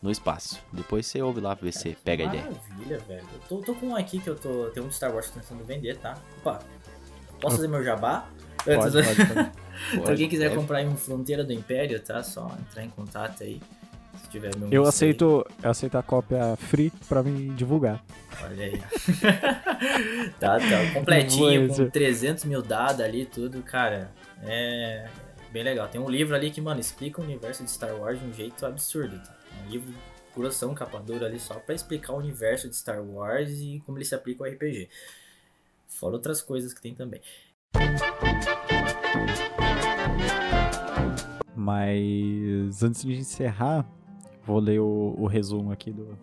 No espaço. Depois você ouve lá pra ver se você pega a ideia. Maravilha, velho. Eu tô, tô com um aqui que eu tô. Tem um de Star Wars tentando vender, tá? Opa, posso fazer meu jabá? Pode, pode, pode. Pra <laughs> quem quiser comprar aí um Fronteira do Império, tá? Só entrar em contato aí. Tiver Eu aceito, eu aceito a cópia free pra me divulgar. Olha aí. <laughs> tá, tá. Completinho, com esse. 300 mil dados ali, tudo, cara. É bem legal. Tem um livro ali que, mano, explica o universo de Star Wars de um jeito absurdo, tá? Um livro grossão, capa dura ali, só pra explicar o universo de Star Wars e como ele se aplica ao RPG. Fora outras coisas que tem também. Mas antes de encerrar, vou ler o, o resumo aqui do,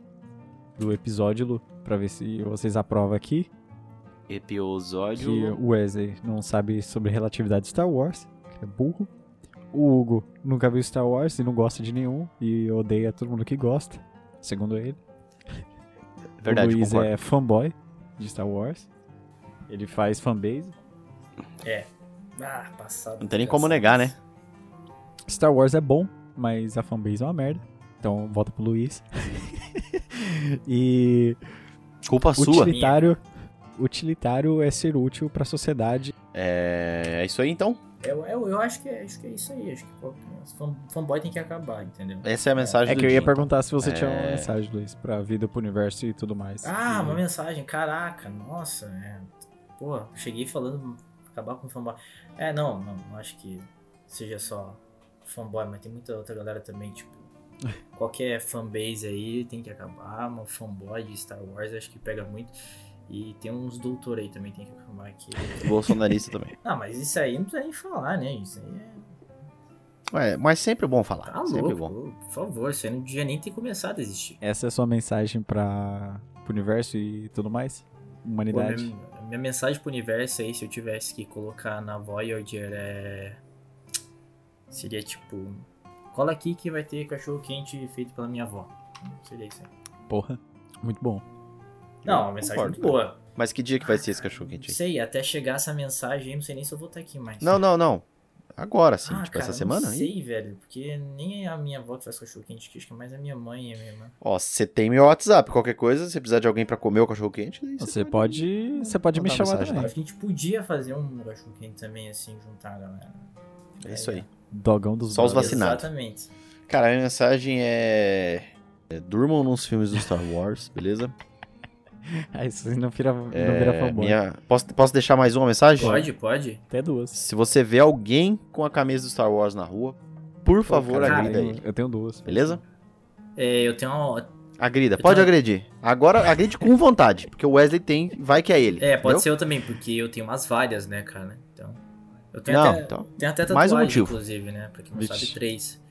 do episódio, Lu, pra ver se vocês aprovam aqui. Que Episódio. o Wesley não sabe sobre relatividade de Star Wars, que é burro. O Hugo nunca viu Star Wars e não gosta de nenhum, e odeia todo mundo que gosta, segundo ele. <laughs> Verdade, o Luiz concordo. é fanboy de Star Wars. Ele faz fanbase. Ah, passado. Não tem nem como negar, né? Star Wars é bom, mas a fanbase é uma merda. Então volta pro Luiz. <laughs> e Culpa sua. utilitário, utilitário é ser útil pra sociedade. É... é isso aí então. Eu, eu, eu acho, que é, acho que é isso aí. Acho que pô, fan- fanboy tem que acabar, entendeu? Essa é a mensagem É do que eu ia dia, então. perguntar se você tinha uma É. mensagem, Luiz, pra vida, pro universo e tudo mais. Ah, E- uma mensagem, caraca, nossa, é. Pô, cheguei falando acabar com fanboy. É, não, não, não acho que seja só fanboy, mas tem muita outra galera também, tipo. Qualquer fanbase aí tem que acabar, uma fanboy de Star Wars acho que pega muito. E tem uns doutor aí também tem que acabar aqui. Bolsonarista <laughs> também. Não, mas isso aí não precisa nem falar, né? Isso aí é. Ué, mas sempre é bom falar. Tá sempre louco, bom. por favor, isso aí não devia nem ter começado a existir. Essa é a sua mensagem pra, pro universo e tudo mais? Pô, Humanidade. minha, minha mensagem pro universo aí, se eu tivesse que colocar na Voyager, é. Seria tipo. Cola aqui que vai ter cachorro quente feito pela minha avó. Seria isso aí. Porra, muito bom. Não, uma mensagem concordo, muito boa. Mas que dia que vai ser esse cachorro Não quente aí? sei, até chegar essa mensagem aí, não sei nem se eu vou estar aqui mais. Não, não, não. Agora sim, ah, tipo cara, essa semana Não aí. sei, velho, porque nem é a minha avó que faz cachorro quente, que acho que é mais a minha mãe e a minha irmã. Ó, você tem meu WhatsApp, qualquer coisa, se precisar de alguém pra comer o cachorro quente, Você pode, você pode me chamar mensagem também. Acho que a gente podia fazer um cachorro quente também, assim, juntar a galera. É isso aí. Dogão dos Só os vacinados. Exatamente. Cara, a minha mensagem é... é, Durmam nos filmes do Star Wars, beleza? <laughs> Aí você não vira, não É, vira fanboy. minha... posso, posso deixar mais uma mensagem? Pode, pode. Até duas. Se você vê alguém com a camisa do Star Wars na rua, por favor, Cara, agrida eu, ele. eu tenho duas. Beleza? É, eu tenho uma. Agrida, Eu pode tenho- agredir. Agora agride com vontade, porque o Wesley tem, vai que é ele. É, pode entendeu? ser eu também, porque eu tenho umas várias, né, cara? Então. Eu tenho Não, até, então, tenho até mais um motivo. inclusive, né? Pra quem não Vixe. sabe, três.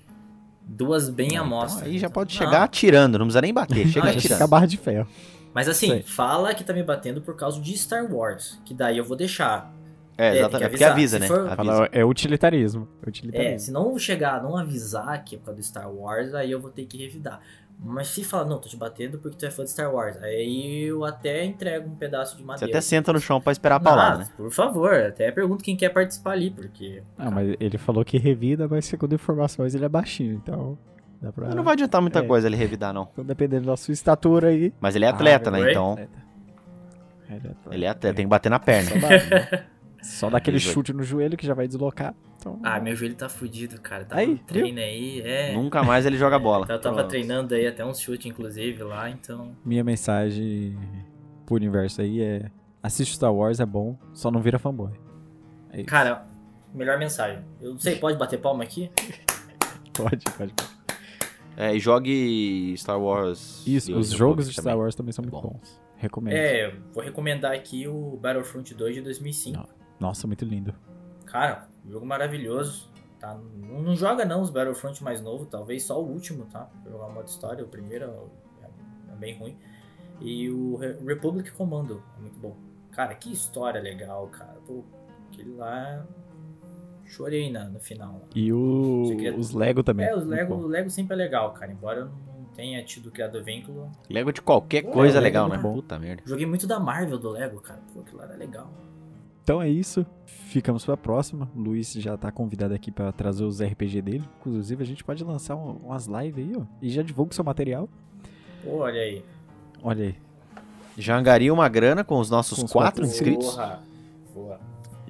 Duas bem à Então, mostra. aí já pode Não, chegar atirando, não precisa nem bater, <laughs> chega Ah, Fica a atirando. barra de ferro. Mas assim, Sei. fala que tá me batendo por causa de Star Wars. Que daí eu vou deixar. É, exatamente. Porque avisa, né? For-. Fala, é utilitarismo. É, utilitarismo. se não chegar, não avisar que é por causa do Star Wars, aí eu vou ter que revidar. Mas se falar, não, tô te batendo porque tu é fã de Star Wars, aí eu até entrego um pedaço de Você madeira. até senta no chão pra esperar a paulada, Ah, né? Por favor, até pergunto quem quer participar ali, porque. Ah, mas ele falou que revida, mas segundo informações ele é baixinho, então dá pra... Não vai adiantar muita É. coisa ele revidar, não. Então, dependendo da sua estatura aí... Mas ele é atleta, Ah, né? Então, Ele é atleta. ele é atleta, tem que bater na perna. Só dá, <laughs> só dá aquele Isso aí. chute no joelho que já vai deslocar. Então, Ah, meu joelho tá fudido, cara. Tá Aí, no treino aí, é. Nunca mais ele joga bola. Eu tava Pronto. treinando aí até uns chutes, inclusive, lá, então. minha mensagem pro universo aí é... Assiste Star Wars, é bom, só não vira fanboy. É isso. Cara, melhor mensagem. Eu não sei, pode bater palma aqui? <laughs> Pode, pode. pode. É, e jogue Star Wars. Isso, The os jogos de Star também. Wars também são É muito bom. bons. Recomendo. É, vou recomendar aqui o Battlefront 2 de 2005. Não. Nossa, muito lindo. Cara, jogo maravilhoso. Tá? Não, não joga não os Battlefront mais novo, talvez só o último, tá? Pra jogar o modo história, o primeiro é, é bem ruim. E o Re- Republic Commando é muito bom. Cara, que história legal, cara. Pô, aquele lá. Chorei na, no final. E o, os Lego também. É, os Lego, o Lego sempre é legal, cara. Embora eu não tenha tido criado vínculo. Lego de qualquer coisa Lego é legal, muito né? bom. Puta merda. Joguei muito da Marvel do Lego, cara. Pô, aquilo lá era legal. Então é isso. Ficamos pra próxima. O Luiz já tá convidado aqui pra trazer os RPG dele. Inclusive, a gente pode lançar um- umas lives aí, ó. E já divulga o seu material. Pô, olha aí. Olha aí. Já angaria uma grana com os nossos Com os quatro quatro inscritos. Porra. Boa.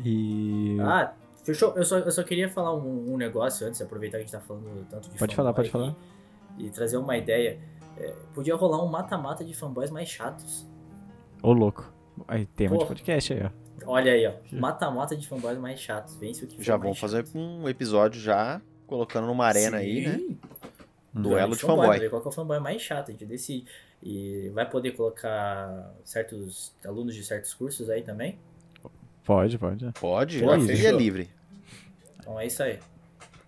E. Ah, fechou. Eu só, eu só queria falar um, um negócio antes, aproveitar que a gente tá falando tanto de Pode falar, pode aqui, E trazer uma ideia. É, podia rolar um mata-mata de fanboys mais chatos. Ô, louco. Aí, tema de Porra. podcast aí, ó. Olha aí, ó. Mata-mata de fanboys mais chatos. Vence o que Já vamos fazer chato. um episódio já colocando numa arena aí, né? Sim. Duelo de fanboy. fanboy. ver Qual que é o fanboy mais chato, a gente decide. E vai poder colocar certos alunos de certos cursos aí também. Pode, pode. Pode, Pô, aqui é livre. Então é isso aí.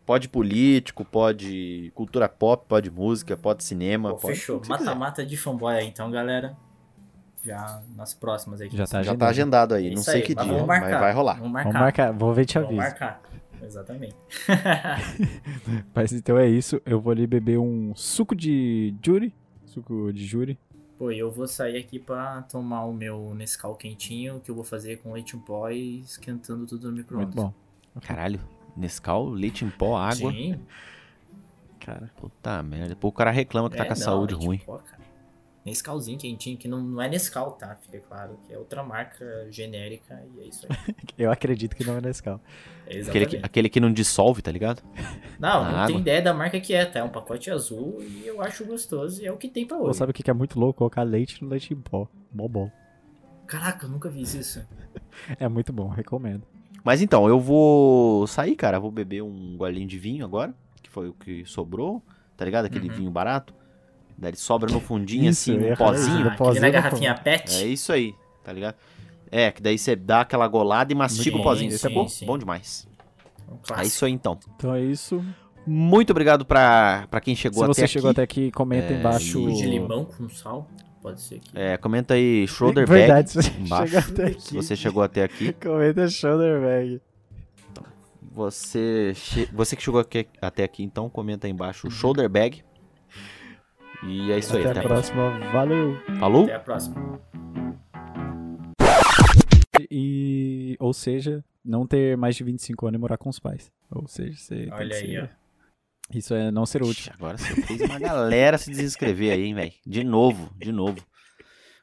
Pode político, pode cultura pop, pode música, pode cinema, Pô, pode fechou. Mata-mata de fanboy aí, então, galera. Já nas próximas aí. que Já você- tá Já tá agendado aí, É não sei aí, que mas dia, vamos mas marcar. vai rolar. Vamos marcar. Vamos marcar. Vou ver e te Vamos aviso. marcar. Exatamente. <laughs> Mas então é isso. Eu vou ali beber um suco de júri. Suco de júri. Pô, e eu vou sair aqui pra tomar o meu Nescau quentinho, que eu vou fazer com leite em pó e esquentando tudo no micro-ondas. Muito bom. Caralho, Nescau, leite em pó, água. Sim. Cara. Puta merda. Pô, o cara reclama que tá É, com a não, saúde ruim. pó, cara. Nescauzinho quentinho, que não, não é Nescau, tá? Fica claro, que é outra marca genérica e é isso aí. <laughs> Eu acredito que não é Nescau. É Aquele exatamente. que, aquele que não dissolve, tá ligado? Não, não água. tenho ideia da marca que é, tá? É um pacote azul e eu acho gostoso e é o que tem pra Pô, hoje. sabe o que que é muito louco? Colocar leite no leite em pó. Mó bom. Caraca, eu nunca vi isso. <laughs> É muito bom, recomendo. Mas então, eu vou sair, cara. Vou beber um golinho de vinho agora, que foi o que sobrou, tá ligado? Aquele Uhum. vinho barato. Daí ele sobra no fundinho, Isso, assim, um pozinho. Ah, pozinho aquele na vou garrafinha pet. É isso aí, tá ligado? É, que daí você dá aquela golada e mastiga Sim, o pozinho. Isso é sim, bom, sim. bom demais. Um É isso aí então. Então é isso. Muito obrigado pra, pra quem chegou Se até você aqui. chegou até aqui, comenta É, embaixo. Suco de limão com sal. Pode ser que. É, comenta aí shoulder Verdade, bag se você <laughs> embaixo. chegou até aqui. Se você chegou até aqui. <laughs> Comenta shoulder bag. Você, che- você que chegou aqui- até aqui, então comenta aí embaixo shoulder bag. E é isso aí, Até a tá? próxima. Valeu. Falou? Até a próxima. E, ou seja, não ter mais de 25 anos e morar com os pais. Ou seja, você. tem Olha que aí, ser- ó. Isso é não ser útil. Ixi, Agora você fez uma galera se desinscrever aí, hein, velho. De novo, de novo.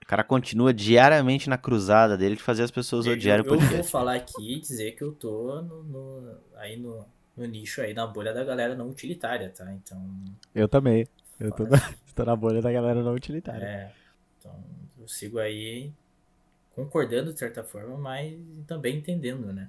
O cara continua diariamente na cruzada dele de fazer as pessoas Eu, odiarem o eu vou podcast. falar aqui e dizer que eu tô no, no- aí no, no nicho aí, na bolha da galera não utilitária, tá? Então, Eu também. Eu tô, na, <laughs> tô na bolha da galera não utilitária. é, então eu sigo aí concordando de certa forma, mas também entendendo, né?